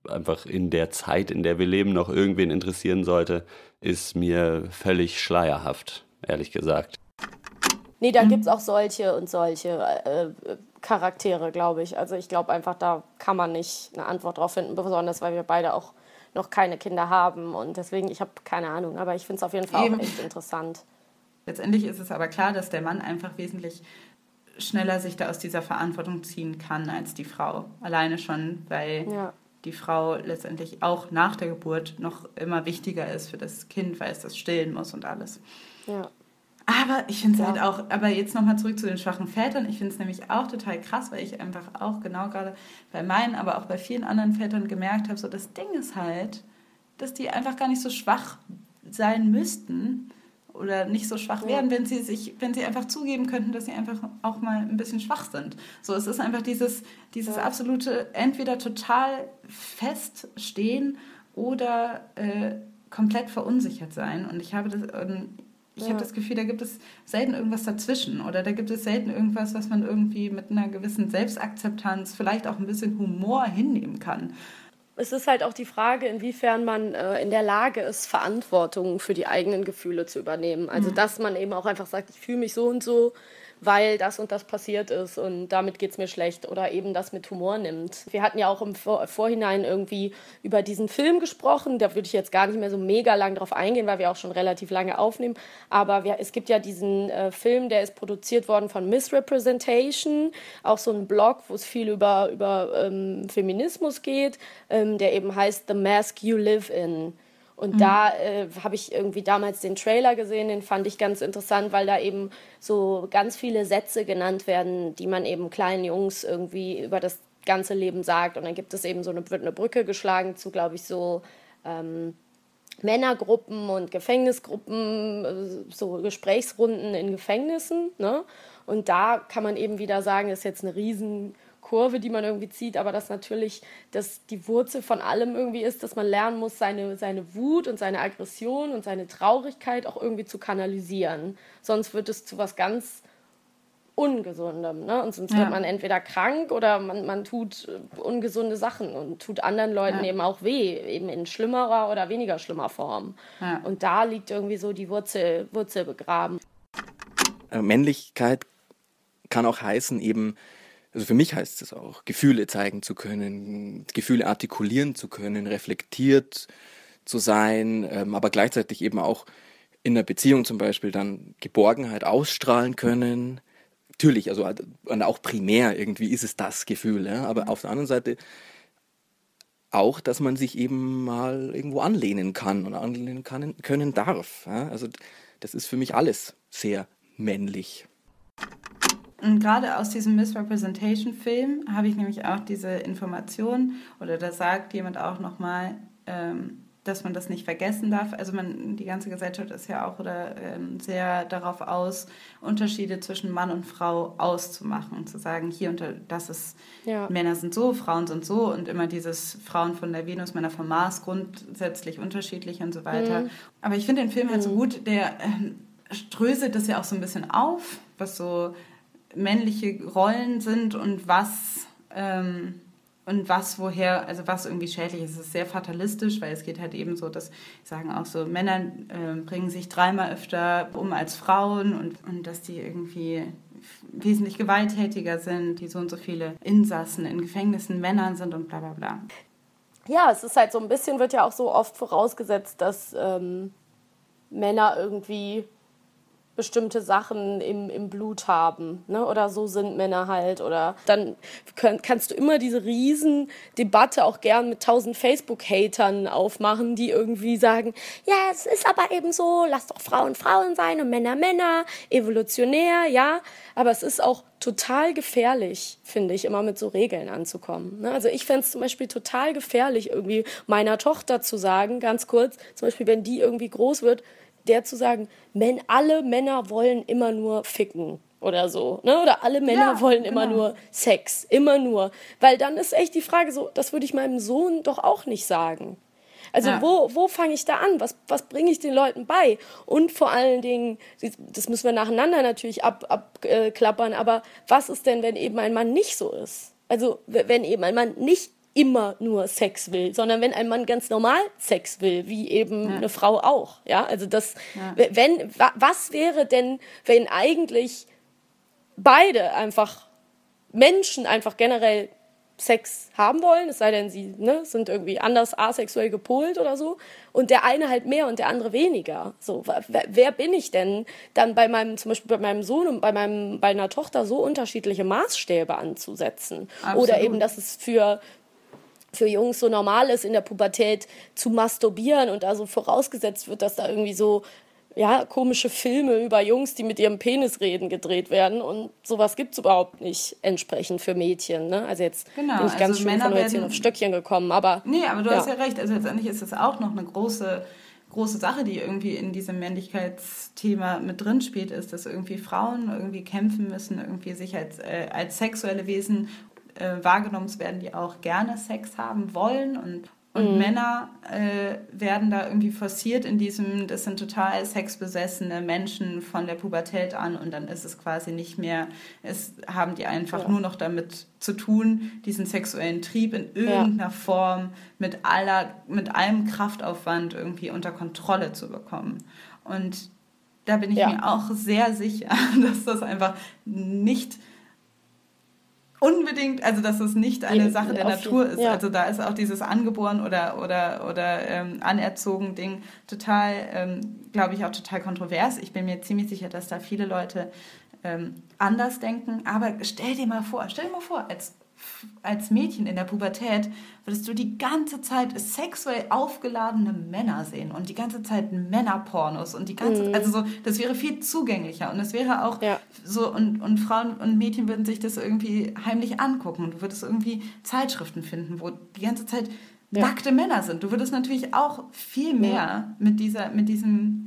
einfach in der Zeit, in der wir leben, noch irgendwen interessieren sollte, ist mir völlig schleierhaft, ehrlich gesagt. Nee, da gibt es auch solche und solche äh, Charaktere, glaube ich. Also ich glaube einfach, da kann man nicht eine Antwort drauf finden, besonders weil wir beide auch noch keine Kinder haben. Und deswegen, ich habe keine Ahnung, aber ich finde es auf jeden Fall Eben. auch echt interessant. Letztendlich ist es aber klar, dass der Mann einfach wesentlich schneller sich da aus dieser Verantwortung ziehen kann als die Frau. Alleine schon, weil ja. die Frau letztendlich auch nach der Geburt noch immer wichtiger ist für das Kind, weil es das stillen muss und alles. Ja. Aber ich finde es ja. halt auch, aber jetzt nochmal zurück zu den schwachen Vätern. Ich finde es nämlich auch total krass, weil ich einfach auch genau gerade bei meinen, aber auch bei vielen anderen Vätern gemerkt habe, so das Ding ist halt, dass die einfach gar nicht so schwach sein müssten oder nicht so schwach ja. werden, wenn sie sich, wenn sie einfach zugeben könnten, dass sie einfach auch mal ein bisschen schwach sind. So, es ist einfach dieses, dieses ja. absolute, entweder total feststehen oder äh, komplett verunsichert sein. Und ich habe das, ich ja. habe das Gefühl, da gibt es selten irgendwas dazwischen oder da gibt es selten irgendwas, was man irgendwie mit einer gewissen Selbstakzeptanz, vielleicht auch ein bisschen Humor hinnehmen kann. Es ist halt auch die Frage, inwiefern man äh, in der Lage ist, Verantwortung für die eigenen Gefühle zu übernehmen. Also, mhm. dass man eben auch einfach sagt, ich fühle mich so und so, weil das und das passiert ist und damit geht es mir schlecht oder eben das mit Humor nimmt. Wir hatten ja auch im Vor Vorhinein irgendwie über diesen Film gesprochen, da würde ich jetzt gar nicht mehr so mega lang drauf eingehen, weil wir auch schon relativ lange aufnehmen, aber wir, es gibt ja diesen äh, Film, der ist produziert worden von Misrepresentation, auch so ein Blog, wo es viel über, über ähm, Feminismus geht, ähm, der eben heißt The Mask You Live In. Und mhm. da äh, habe ich irgendwie damals den Trailer gesehen, den fand ich ganz interessant, weil da eben so ganz viele Sätze genannt werden, die man eben kleinen Jungs irgendwie über das ganze Leben sagt. Und dann gibt es eben so eine, wird eine Brücke geschlagen zu, glaube ich, so ähm, Männergruppen und Gefängnisgruppen, äh, so Gesprächsrunden in Gefängnissen. Ne? Und da kann man eben wieder sagen, das ist jetzt eine riesen Kurve, die man irgendwie zieht, aber dass natürlich dass die Wurzel von allem irgendwie ist, dass man lernen muss, seine, seine Wut und seine Aggression und seine Traurigkeit auch irgendwie zu kanalisieren. Sonst wird es zu was ganz Ungesundem. Ne? Und sonst ja. wird man entweder krank oder man, man tut äh, ungesunde Sachen und tut anderen Leuten ja. eben auch weh, eben in schlimmerer oder weniger schlimmer Form. Ja. Und da liegt irgendwie so die Wurzel, Wurzel begraben. Äh, Männlichkeit kann auch heißen, eben also für mich heißt es auch, Gefühle zeigen zu können, Gefühle artikulieren zu können, reflektiert zu sein, ähm, aber gleichzeitig eben auch in einer Beziehung zum Beispiel dann Geborgenheit ausstrahlen können. Natürlich, also und auch primär irgendwie ist es das Gefühl, ja? aber auf der anderen Seite auch, dass man sich eben mal irgendwo anlehnen kann und anlehnen kann, können darf. Ja? Also das ist für mich alles sehr männlich. Und gerade aus diesem Misrepresentation-Film habe ich nämlich auch diese Information, oder da sagt jemand auch nochmal, ähm, dass man das nicht vergessen darf. Also man, die ganze Gesellschaft ist ja auch oder ähm, sehr darauf aus, Unterschiede zwischen Mann und Frau auszumachen, zu sagen, hier unter das ist ja. Männer sind so, Frauen sind so und immer dieses Frauen von der Venus, Männer vom Mars grundsätzlich unterschiedlich und so weiter. Mhm. Aber ich finde den Film halt so mhm. gut, der ähm, ströselt das ja auch so ein bisschen auf, was so männliche Rollen sind und was ähm, und was woher, also was irgendwie schädlich ist. Es ist sehr fatalistisch, weil es geht halt eben so, dass sagen auch so, Männer äh, bringen sich dreimal öfter um als Frauen und, und dass die irgendwie wesentlich gewalttätiger sind, die so und so viele Insassen in Gefängnissen Männern sind und bla bla bla. Ja, es ist halt so ein bisschen, wird ja auch so oft vorausgesetzt, dass ähm, Männer irgendwie bestimmte Sachen im, im Blut haben. Ne? Oder so sind Männer halt. Oder dann können, kannst du immer diese Riesendebatte auch gern mit tausend Facebook-Hatern aufmachen, die irgendwie sagen, ja, es ist aber eben so, lass doch Frauen Frauen sein und Männer Männer, evolutionär, ja. Aber es ist auch total gefährlich, finde ich, immer mit so Regeln anzukommen. Ne? Also ich fände es zum Beispiel total gefährlich, irgendwie meiner Tochter zu sagen, ganz kurz, zum Beispiel, wenn die irgendwie groß wird, der zu sagen, men, alle Männer wollen immer nur ficken oder so, ne? Oder alle Männer ja, wollen immer genau. nur Sex, immer nur, weil dann ist echt die Frage so, das würde ich meinem Sohn doch auch nicht sagen. Also ja. wo, wo fange ich da an? Was, was bringe ich den Leuten bei? Und vor allen Dingen, das müssen wir nacheinander natürlich abklappern, ab, äh, aber was ist denn, wenn eben ein Mann nicht so ist? Also wenn eben ein Mann nicht immer nur Sex will, sondern wenn ein Mann ganz normal Sex will, wie eben ja. eine Frau auch. Ja, also das, ja. wenn, was wäre denn, wenn eigentlich beide einfach Menschen einfach generell Sex haben wollen, es sei denn, sie ne, sind irgendwie anders asexuell gepolt oder so, und der eine halt mehr und der andere weniger. So, wer, wer bin ich denn, dann bei meinem, zum Beispiel bei meinem Sohn und bei meinem, bei einer Tochter so unterschiedliche Maßstäbe anzusetzen? Absolut. Oder eben, dass es für für Jungs so normal ist, in der Pubertät zu masturbieren und da so vorausgesetzt wird, dass da irgendwie so ja, komische Filme über Jungs, die mit ihrem Penis reden, gedreht werden. Und sowas gibt es überhaupt nicht entsprechend für Mädchen. Ne? Also jetzt genau, bin ich ganz also schön Männer von Hölzchen auf Stöckchen gekommen. Aber, nee, aber du ja. hast ja recht. Also letztendlich ist das auch noch eine große, große Sache, die irgendwie in diesem Männlichkeitsthema mit drin spielt, ist, dass irgendwie Frauen irgendwie kämpfen müssen, irgendwie sich als, äh, als sexuelle Wesen äh, wahrgenommen werden, die auch gerne Sex haben wollen und und mhm. Männer äh, werden da irgendwie forciert in diesem, das sind total sexbesessene Menschen von der Pubertät an und dann ist es quasi nicht mehr, es haben die einfach ja. nur noch damit zu tun, diesen sexuellen Trieb in irgendeiner ja. Form mit aller, mit allem Kraftaufwand irgendwie unter Kontrolle zu bekommen. Und da bin ich ja. mir auch sehr sicher, dass das einfach nicht unbedingt, also dass es nicht eine Sache der Natur ist. Ja. Also da ist auch dieses angeboren oder oder oder ähm, anerzogen Ding total, ähm, glaube ich, auch total kontrovers. Ich bin mir ziemlich sicher, dass da viele Leute ähm, anders denken. Aber stell dir mal vor, stell dir mal vor, als als Mädchen in der Pubertät würdest du die ganze Zeit sexuell aufgeladene Männer sehen und die ganze Zeit Männerpornos und die ganze, mhm. also so, das wäre viel zugänglicher und das wäre auch ja. so und, und Frauen und Mädchen würden sich das irgendwie heimlich angucken und du würdest irgendwie Zeitschriften finden, wo die ganze Zeit ja. nackte Männer sind. Du würdest natürlich auch viel mehr ja. mit dieser, mit diesem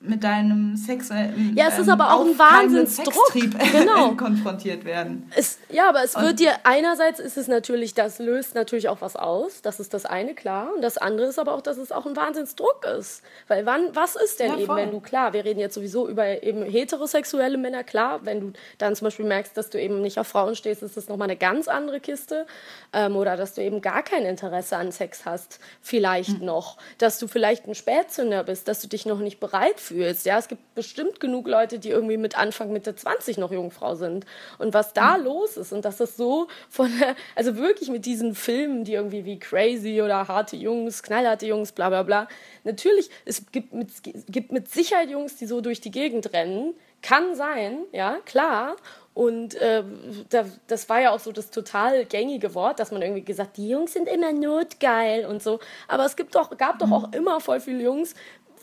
mit deinem sexuellen ja es ist aber auch ein Wahnsinnsdruck. Genau. konfrontiert werden. Es, ja aber es und wird dir einerseits ist es natürlich das löst natürlich auch was aus das ist das eine klar und das andere ist aber auch dass es auch ein Wahnsinnsdruck ist. Weil wann was ist denn ja, eben wenn du klar wir reden jetzt sowieso über eben heterosexuelle Männer klar wenn du dann zum Beispiel merkst dass du eben nicht auf Frauen stehst ist das noch mal eine ganz andere Kiste ähm, oder dass du eben gar kein Interesse an Sex hast vielleicht mhm. noch. Dass du vielleicht ein Spätzünder bist dass du dich noch nicht bereit fühlst. Ja, es gibt bestimmt genug Leute, die irgendwie mit Anfang, Mitte 20 noch Jungfrau sind. Und was da mhm. los ist und dass das so von, also wirklich mit diesen Filmen, die irgendwie wie Crazy oder harte Jungs, knallharte Jungs, bla bla bla. Natürlich, es gibt mit, gibt mit Sicherheit Jungs, die so durch die Gegend rennen. Kann sein, ja, klar. Und äh, da, das war ja auch so das total gängige Wort, dass man irgendwie gesagt, die Jungs sind immer notgeil und so. Aber es gibt doch, gab doch auch immer voll viele Jungs,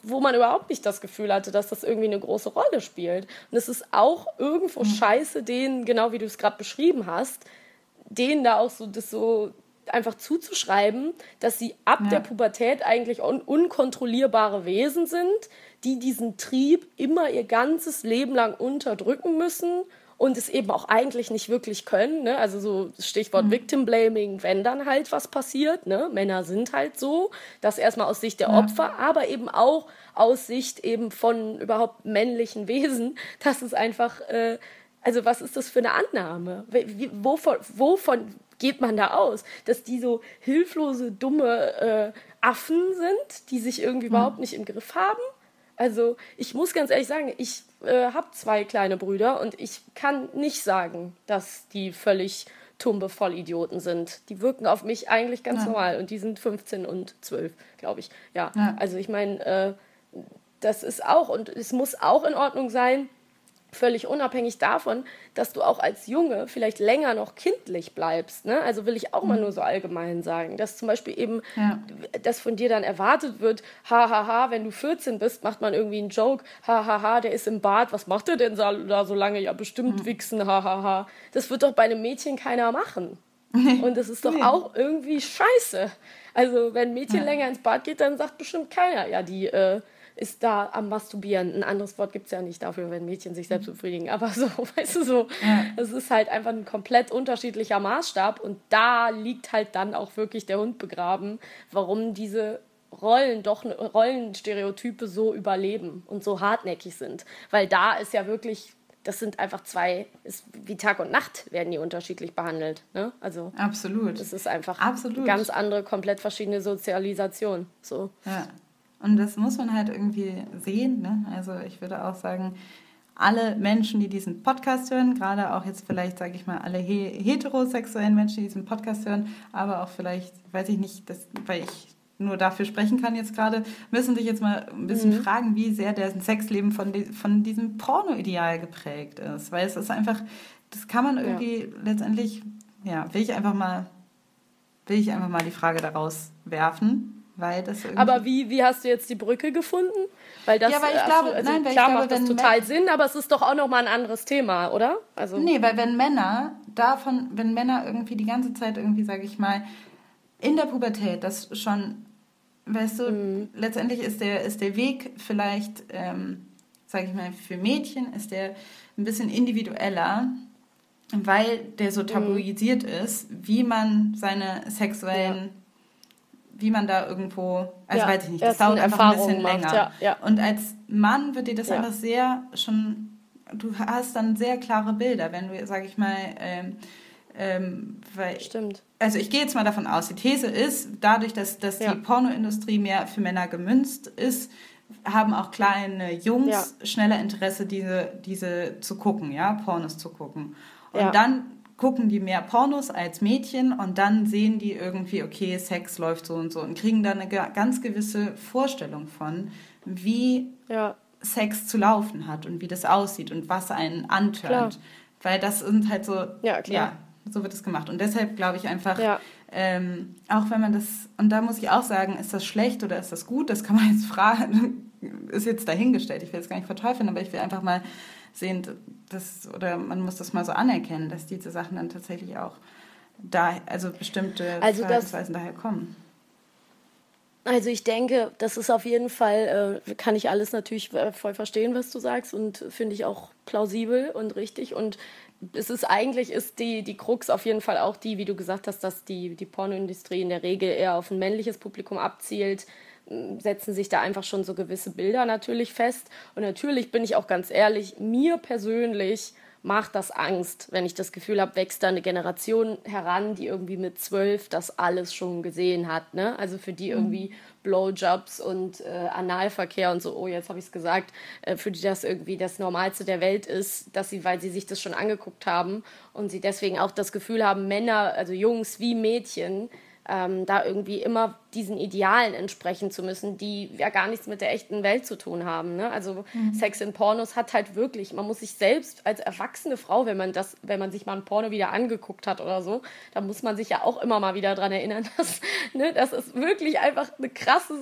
wo man überhaupt nicht das Gefühl hatte, dass das irgendwie eine große Rolle spielt. Und es ist auch irgendwo mhm. scheiße, denen, genau wie du es gerade beschrieben hast, denen da auch so das so einfach zuzuschreiben, dass sie ab ja. der Pubertät eigentlich un unkontrollierbare Wesen sind, die diesen Trieb immer ihr ganzes Leben lang unterdrücken müssen und es eben auch eigentlich nicht wirklich können. Ne? Also so Stichwort mhm. Victim Blaming, wenn dann halt was passiert. Ne? Männer sind halt so. Das erstmal aus Sicht der ja. Opfer, aber eben auch aus Sicht eben von überhaupt männlichen Wesen. Das ist einfach, äh, also was ist das für eine Annahme? Wie, wovon, wovon geht man da aus? Dass die so hilflose, dumme äh, Affen sind, die sich irgendwie mhm. überhaupt nicht im Griff haben? Also ich muss ganz ehrlich sagen, ich äh, habe zwei kleine Brüder und ich kann nicht sagen, dass die völlig tumbe Vollidioten sind. Die wirken auf mich eigentlich ganz ja. normal und die sind 15 und 12, glaube ich. Ja, ja, also ich meine, äh, das ist auch und es muss auch in Ordnung sein, völlig unabhängig davon, dass du auch als Junge vielleicht länger noch kindlich bleibst. Ne? Also will ich auch mal mhm. nur so allgemein sagen, dass zum Beispiel eben, ja. dass von dir dann erwartet wird, hahaha, ha, ha, wenn du 14 bist, macht man irgendwie einen Joke, hahaha, ha, der ist im Bad, was macht der denn da so lange? Ja, bestimmt mhm. wichsen, hahaha. Ha, das wird doch bei einem Mädchen keiner machen. Und das ist doch auch irgendwie scheiße. Also wenn ein Mädchen ja. länger ins Bad geht, dann sagt bestimmt keiner, ja, die äh, ist da am Masturbieren. Ein anderes Wort gibt es ja nicht dafür, wenn Mädchen sich selbst befriedigen. Aber so, weißt du, so, es ist halt einfach ein komplett unterschiedlicher Maßstab und da liegt halt dann auch wirklich der Hund begraben, warum diese Rollen doch Rollenstereotype so überleben und so hartnäckig sind. Weil da ist ja wirklich das sind einfach zwei, ist wie Tag und Nacht werden die unterschiedlich behandelt. Ne? Also absolut. Das ist einfach absolut. ganz andere, komplett verschiedene Sozialisation. So. Ja. Und das muss man halt irgendwie sehen. Ne? Also ich würde auch sagen, alle Menschen, die diesen Podcast hören, gerade auch jetzt vielleicht, sage ich mal, alle heterosexuellen Menschen, die diesen Podcast hören, aber auch vielleicht, weiß ich nicht, das, weil ich nur dafür sprechen kann jetzt gerade, müssen sich jetzt mal ein bisschen mhm. fragen, wie sehr der Sexleben von, die, von diesem Porno-Ideal geprägt ist. Weil es ist einfach, das kann man irgendwie ja. letztendlich, ja, will ich einfach mal, will ich einfach mal die Frage daraus werfen. Weil das aber wie, wie hast du jetzt die Brücke gefunden? Weil das, ja, weil ich glaube, also, nein, weil klar ich glaube, macht das total Sinn, aber es ist doch auch nochmal ein anderes Thema, oder? Also nee, weil wenn Männer davon, wenn Männer irgendwie die ganze Zeit irgendwie, sage ich mal, in der Pubertät das schon, weißt du, mhm. letztendlich ist der, ist der Weg vielleicht, ähm, sage ich mal, für Mädchen ist der ein bisschen individueller, weil der so mhm. tabuisiert mhm. ist, wie man seine sexuellen ja wie man da irgendwo, also ja, weiß ich nicht, das dauert einfach ein bisschen macht, länger. Ja, ja. Und als Mann wird dir das einfach sehr schon, du hast dann sehr klare Bilder, wenn du, sag ich mal, ähm, ähm, weil, Stimmt. Also ich gehe jetzt mal davon aus, die These ist, dadurch, dass, dass die Pornoindustrie mehr für Männer gemünzt ist, haben auch kleine Jungs schneller Interesse, diese, diese zu gucken, ja, Pornos zu gucken. Und dann gucken die mehr Pornos als Mädchen und dann sehen die irgendwie, okay, Sex läuft so und so und kriegen da eine ganz gewisse Vorstellung von, wie ja. Sex zu laufen hat und wie das aussieht und was einen antörnt. Weil das sind halt so, ja, klar. ja so wird es gemacht. Und deshalb glaube ich einfach, ja. ähm, auch wenn man das, und da muss ich auch sagen, ist das schlecht oder ist das gut, das kann man jetzt fragen, ist jetzt dahingestellt. Ich will es gar nicht verteufeln, aber ich will einfach mal sehen, dass, oder man muss das mal so anerkennen, dass diese Sachen dann tatsächlich auch da, also bestimmte also Verhaltensweisen daher kommen. Also ich denke, das ist auf jeden Fall, äh, kann ich alles natürlich äh, voll verstehen, was du sagst und finde ich auch plausibel und richtig und es ist eigentlich ist die, die Krux auf jeden Fall auch die, wie du gesagt hast, dass die, die Pornoindustrie in der Regel eher auf ein männliches Publikum abzielt, setzen sich da einfach schon so gewisse Bilder natürlich fest. Und natürlich bin ich auch ganz ehrlich, mir persönlich macht das Angst, wenn ich das Gefühl habe, wächst da eine Generation heran, die irgendwie mit zwölf das alles schon gesehen hat. Ne? Also für die irgendwie Blowjobs und äh, Analverkehr und so, oh, jetzt habe ich es gesagt, äh, für die das irgendwie das Normalste der Welt ist, dass sie, weil sie sich das schon angeguckt haben und sie deswegen auch das Gefühl haben, Männer, also Jungs wie Mädchen, ähm, da irgendwie immer diesen Idealen entsprechen zu müssen, die ja gar nichts mit der echten Welt zu tun haben. Ne? Also mhm. Sex in Pornos hat halt wirklich, man muss sich selbst als erwachsene Frau, wenn man das, wenn man sich mal ein Porno wieder angeguckt hat oder so, da muss man sich ja auch immer mal wieder dran erinnern, dass, ne, dass es wirklich einfach eine krasse,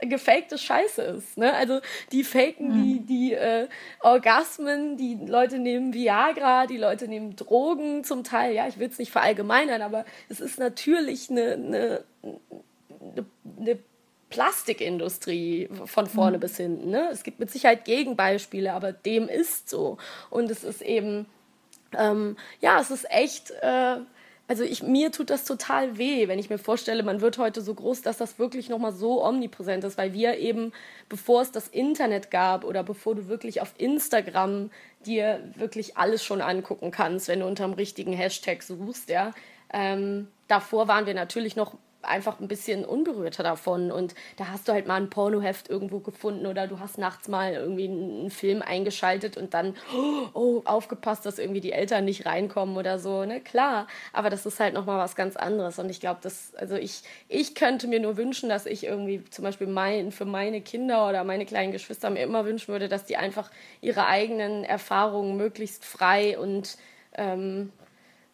gefakte Scheiße ist. Ne? Also die faken mhm. die, die äh, Orgasmen, die Leute nehmen Viagra, die Leute nehmen Drogen zum Teil, ja, ich will es nicht verallgemeinern, aber es ist natürlich eine, eine eine Plastikindustrie von vorne mhm. bis hinten. Ne? Es gibt mit Sicherheit Gegenbeispiele, aber dem ist so. Und es ist eben, ähm, ja, es ist echt, äh, also ich, mir tut das total weh, wenn ich mir vorstelle, man wird heute so groß, dass das wirklich nochmal so omnipräsent ist, weil wir eben, bevor es das Internet gab oder bevor du wirklich auf Instagram dir wirklich alles schon angucken kannst, wenn du unter dem richtigen Hashtag suchst, ja, ähm, davor waren wir natürlich noch einfach ein bisschen unberührter davon. Und da hast du halt mal ein Pornoheft irgendwo gefunden oder du hast nachts mal irgendwie einen Film eingeschaltet und dann, oh, aufgepasst, dass irgendwie die Eltern nicht reinkommen oder so. Ne? Klar, aber das ist halt nochmal was ganz anderes. Und ich glaube, dass, also ich, ich könnte mir nur wünschen, dass ich irgendwie zum Beispiel mein, für meine Kinder oder meine kleinen Geschwister mir immer wünschen würde, dass die einfach ihre eigenen Erfahrungen möglichst frei und ähm,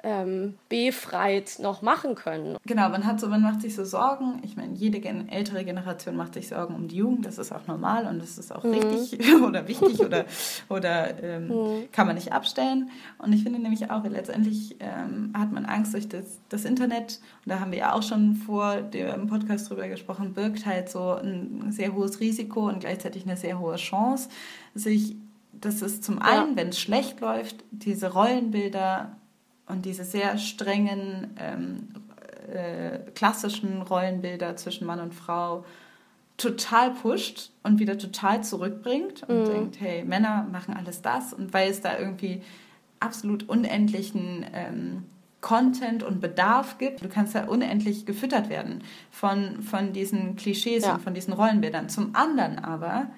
ähm, befreit noch machen können. Genau, man hat so, man macht sich so Sorgen. Ich meine, jede gen ältere Generation macht sich Sorgen um die Jugend. Das ist auch normal und das ist auch mhm. richtig oder wichtig oder, oder ähm, mhm. kann man nicht abstellen. Und ich finde nämlich auch, letztendlich ähm, hat man Angst durch das, das Internet. Und da haben wir ja auch schon vor dem Podcast drüber gesprochen, birgt halt so ein sehr hohes Risiko und gleichzeitig eine sehr hohe Chance, sich das ist zum einen, ja. wenn es schlecht läuft, diese Rollenbilder und diese sehr strengen ähm, äh, klassischen Rollenbilder zwischen Mann und Frau total pusht und wieder total zurückbringt und mhm. denkt, hey, Männer machen alles das und weil es da irgendwie absolut unendlichen ähm, Content und Bedarf gibt. Du kannst ja unendlich gefüttert werden von, von diesen Klischees ja. und von diesen Rollenbildern. Zum anderen aber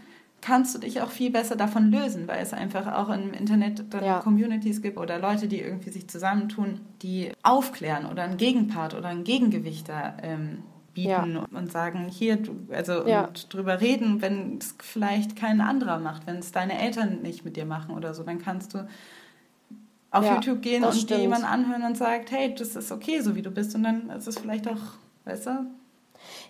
kannst du dich auch viel besser davon lösen, weil es einfach auch im Internet dann ja. Communities gibt oder Leute, die irgendwie sich zusammentun, die aufklären oder einen Gegenpart oder ein Gegengewicht da ähm, bieten ja. und sagen, hier, du, also ja. und drüber reden, wenn es vielleicht kein anderer macht, wenn es deine Eltern nicht mit dir machen oder so, dann kannst du auf YouTube gehen und stimmt. dir jemanden anhören und sagt, hey, das ist okay, so wie du bist und dann ist es vielleicht auch besser.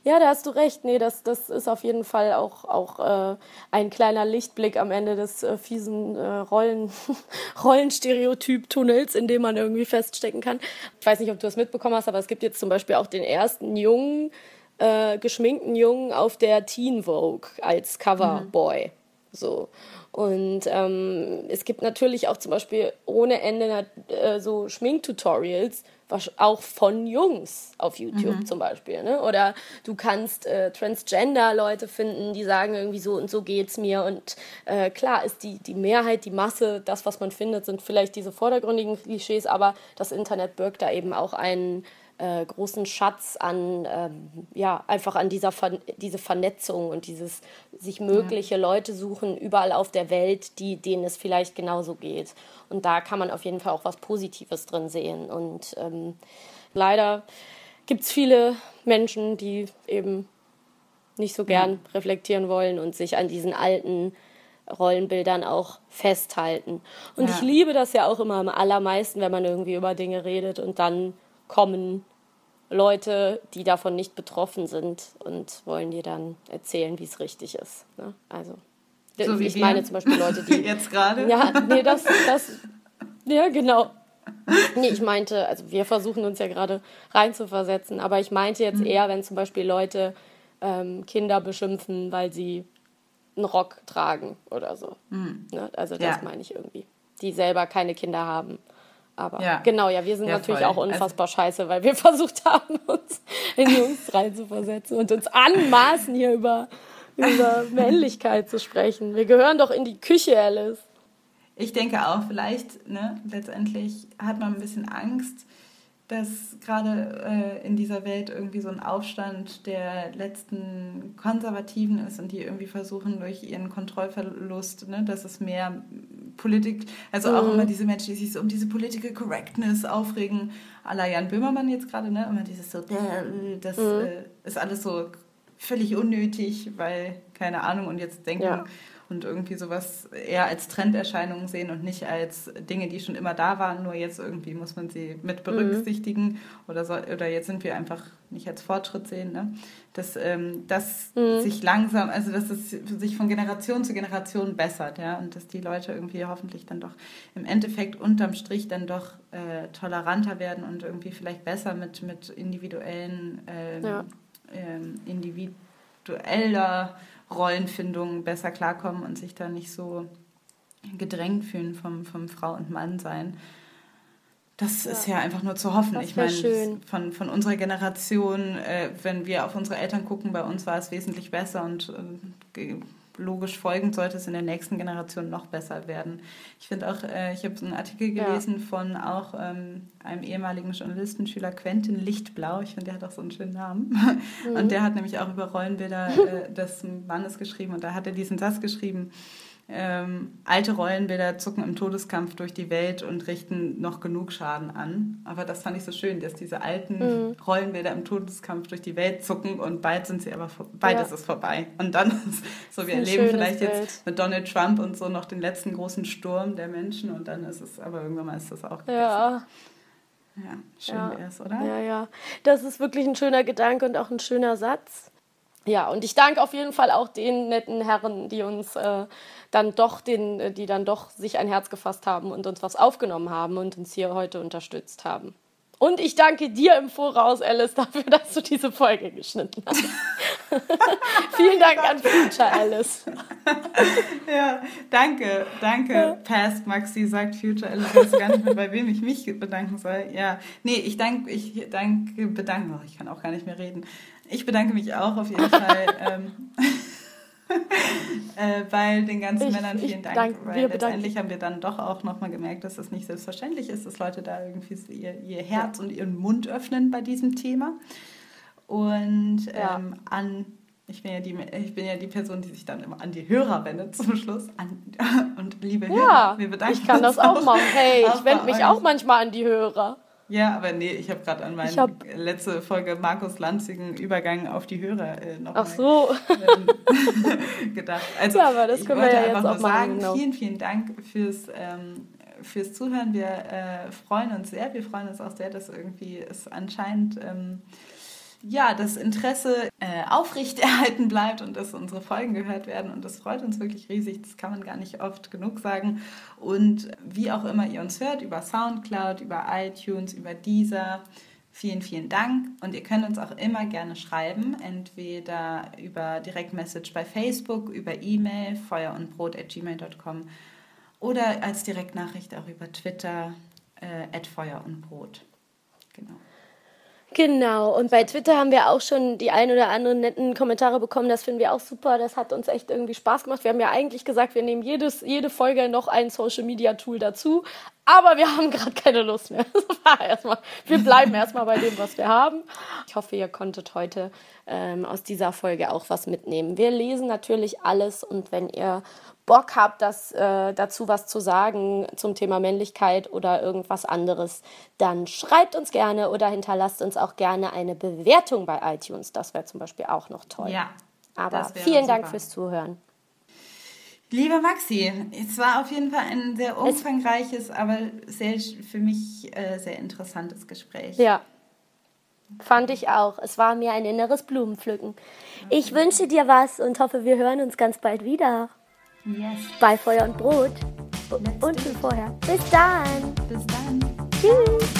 Ja, da hast du recht. Nee, das, das ist auf jeden Fall auch, auch äh, ein kleiner Lichtblick am Ende des äh, fiesen äh, Rollen, Rollenstereotyp-Tunnels, in dem man irgendwie feststecken kann. Ich weiß nicht, ob du das mitbekommen hast, aber es gibt jetzt zum Beispiel auch den ersten jungen, äh, geschminkten Jungen auf der Teen Vogue als Coverboy. Mhm. So. Und ähm, es gibt natürlich auch zum Beispiel ohne Ende äh, so Schminktutorials, auch von Jungs auf YouTube mhm. zum Beispiel. Ne? Oder du kannst äh, Transgender-Leute finden, die sagen irgendwie so und so geht's mir. Und äh, klar ist die, die Mehrheit, die Masse, das, was man findet, sind vielleicht diese vordergründigen Klischees, aber das Internet birgt da eben auch einen äh, großen Schatz an, ähm, ja, einfach an dieser Ver diese Vernetzung und dieses sich mögliche ja. Leute suchen überall auf der Welt, die, denen es vielleicht genauso geht. Und da kann man auf jeden Fall auch was Positives drin sehen. Und ähm, leider gibt es viele Menschen, die eben nicht so gern ja. reflektieren wollen und sich an diesen alten Rollenbildern auch festhalten. Und ja. ich liebe das ja auch immer am allermeisten, wenn man irgendwie über Dinge redet und dann kommen Leute, die davon nicht betroffen sind und wollen dir dann erzählen, wie es richtig ist. Ne? Also so ich meine zum Beispiel Leute, die jetzt gerade. Ja, nee, das, das, ja genau. Nee, ich meinte, also wir versuchen uns ja gerade reinzuversetzen, aber ich meinte jetzt mhm. eher, wenn zum Beispiel Leute ähm, Kinder beschimpfen, weil sie einen Rock tragen oder so. Mhm. Ne? Also das ja. meine ich irgendwie. Die selber keine Kinder haben. Aber ja. genau, ja, wir sind ja, natürlich voll. auch also unfassbar also, scheiße, weil wir versucht haben, uns in Jungs reinzuversetzen und uns anmaßen, hier über, über Männlichkeit zu sprechen. Wir gehören doch in die Küche, Alice. ich denke auch, vielleicht, ne, letztendlich hat man ein bisschen Angst, dass gerade äh, in dieser Welt irgendwie so ein Aufstand der letzten Konservativen ist und die irgendwie versuchen durch ihren Kontrollverlust, ne, dass es mehr Politik, also auch mhm. immer diese Menschen, die sich so um diese Political Correctness aufregen, à la Jan Böhmermann jetzt gerade, ne, immer dieses so, das mhm. äh, ist alles so völlig unnötig, weil, keine Ahnung, und jetzt denken, ja und irgendwie sowas eher als Trenderscheinungen sehen und nicht als Dinge, die schon immer da waren, nur jetzt irgendwie muss man sie mit berücksichtigen mhm. oder, so, oder jetzt sind wir einfach nicht als Fortschritt sehen, ne? dass ähm, das mhm. sich langsam, also dass es sich von Generation zu Generation bessert, ja, und dass die Leute irgendwie hoffentlich dann doch im Endeffekt unterm Strich dann doch äh, toleranter werden und irgendwie vielleicht besser mit, mit individuellen, ähm, ja. ähm, individueller Rollenfindung besser klarkommen und sich da nicht so gedrängt fühlen vom, vom Frau und Mann sein. Das ja. ist ja einfach nur zu hoffen. ich meine, von, von unserer Generation, äh, wenn wir auf unsere Eltern gucken, bei uns war es wesentlich besser und äh, logisch folgend sollte es in der nächsten Generation noch besser werden. Ich finde auch, äh, ich habe einen Artikel gelesen ja. von auch ähm, einem ehemaligen Journalistenschüler Quentin Lichtblau. Ich finde, der hat auch so einen schönen Namen. Mhm. Und der hat nämlich auch über Rollenbilder äh, des Mannes geschrieben und da hat er diesen Satz geschrieben, ähm, alte Rollenbilder zucken im Todeskampf durch die Welt und richten noch genug Schaden an. Aber das fand ich so schön, dass diese alten mhm. Rollenbilder im Todeskampf durch die Welt zucken und bald sind sie aber beides ja. ist vorbei. Und dann ist so, wir erleben vielleicht Bild. jetzt mit Donald Trump und so noch den letzten großen Sturm der Menschen und dann ist es, aber irgendwann mal ist das auch gegessen. Ja. Ja, schön ja. wäre es, oder? Ja, ja. Das ist wirklich ein schöner Gedanke und auch ein schöner Satz. Ja, und ich danke auf jeden Fall auch den netten Herren, die uns äh, dann doch den, äh, die dann doch sich ein Herz gefasst haben und uns was aufgenommen haben und uns hier heute unterstützt haben. Und ich danke dir im Voraus, Alice, dafür, dass du diese Folge geschnitten hast. Vielen Dank an Future Alice. ja, danke, danke. Past Maxi sagt Future Alice. Ich weiß gar nicht mehr, bei wem ich mich bedanken soll. Ja, nee, ich danke, ich danke, bedanke, ich kann auch gar nicht mehr reden. Ich bedanke mich auch auf jeden Fall. äh, weil den ganzen ich, Männern vielen Dank, dank, weil letztendlich haben wir dann doch auch nochmal gemerkt, dass es nicht selbstverständlich ist, dass Leute da irgendwie ihr, ihr Herz ja. und ihren Mund öffnen bei diesem Thema. Und ja. ähm, an, ich bin, ja die, ich bin ja die Person, die sich dann immer an die Hörer wendet zum Schluss. An, und liebe ja, Hörer, wir bedanken ich kann das auch machen. Hey, ich wende mich auch manchmal an die Hörer. Ja, aber nee, ich habe gerade an meine hab... letzte Folge Markus Lanzigen Übergang auf die Hörer äh, noch Ach so. ähm, gedacht. Also, ja, aber das können wir ja jetzt auch sagen, genau. vielen, vielen Dank fürs, ähm, fürs Zuhören. Wir äh, freuen uns sehr. Wir freuen uns auch sehr, dass irgendwie es anscheinend ähm, ja, das Interesse äh, aufrechterhalten bleibt und dass unsere Folgen gehört werden. Und das freut uns wirklich riesig. Das kann man gar nicht oft genug sagen. Und wie auch immer ihr uns hört, über Soundcloud, über iTunes, über Deezer, vielen, vielen Dank. Und ihr könnt uns auch immer gerne schreiben, entweder über Direktmessage bei Facebook, über E-Mail, feuerundbrot.gmail.com oder als Direktnachricht auch über Twitter, äh, Feuer und Brot. Genau. Genau, und bei Twitter haben wir auch schon die ein oder anderen netten Kommentare bekommen. Das finden wir auch super. Das hat uns echt irgendwie Spaß gemacht. Wir haben ja eigentlich gesagt, wir nehmen jedes, jede Folge noch ein Social Media Tool dazu. Aber wir haben gerade keine Lust mehr. erstmal, wir bleiben erstmal bei dem, was wir haben. Ich hoffe, ihr konntet heute ähm, aus dieser Folge auch was mitnehmen. Wir lesen natürlich alles und wenn ihr Bock habt, das, äh, dazu was zu sagen zum Thema Männlichkeit oder irgendwas anderes, dann schreibt uns gerne oder hinterlasst uns auch gerne eine Bewertung bei iTunes. Das wäre zum Beispiel auch noch toll. Ja. Aber vielen Dank fürs Zuhören. Liebe Maxi, es war auf jeden Fall ein sehr umfangreiches, aber sehr, für mich äh, sehr interessantes Gespräch. Ja, Fand ich auch. Es war mir ein inneres Blumenpflücken. Ich wünsche dir was und hoffe, wir hören uns ganz bald wieder. Yes. Bei Feuer und Brot. Und schon vorher. Bis dann. Bis dann. Tschüss.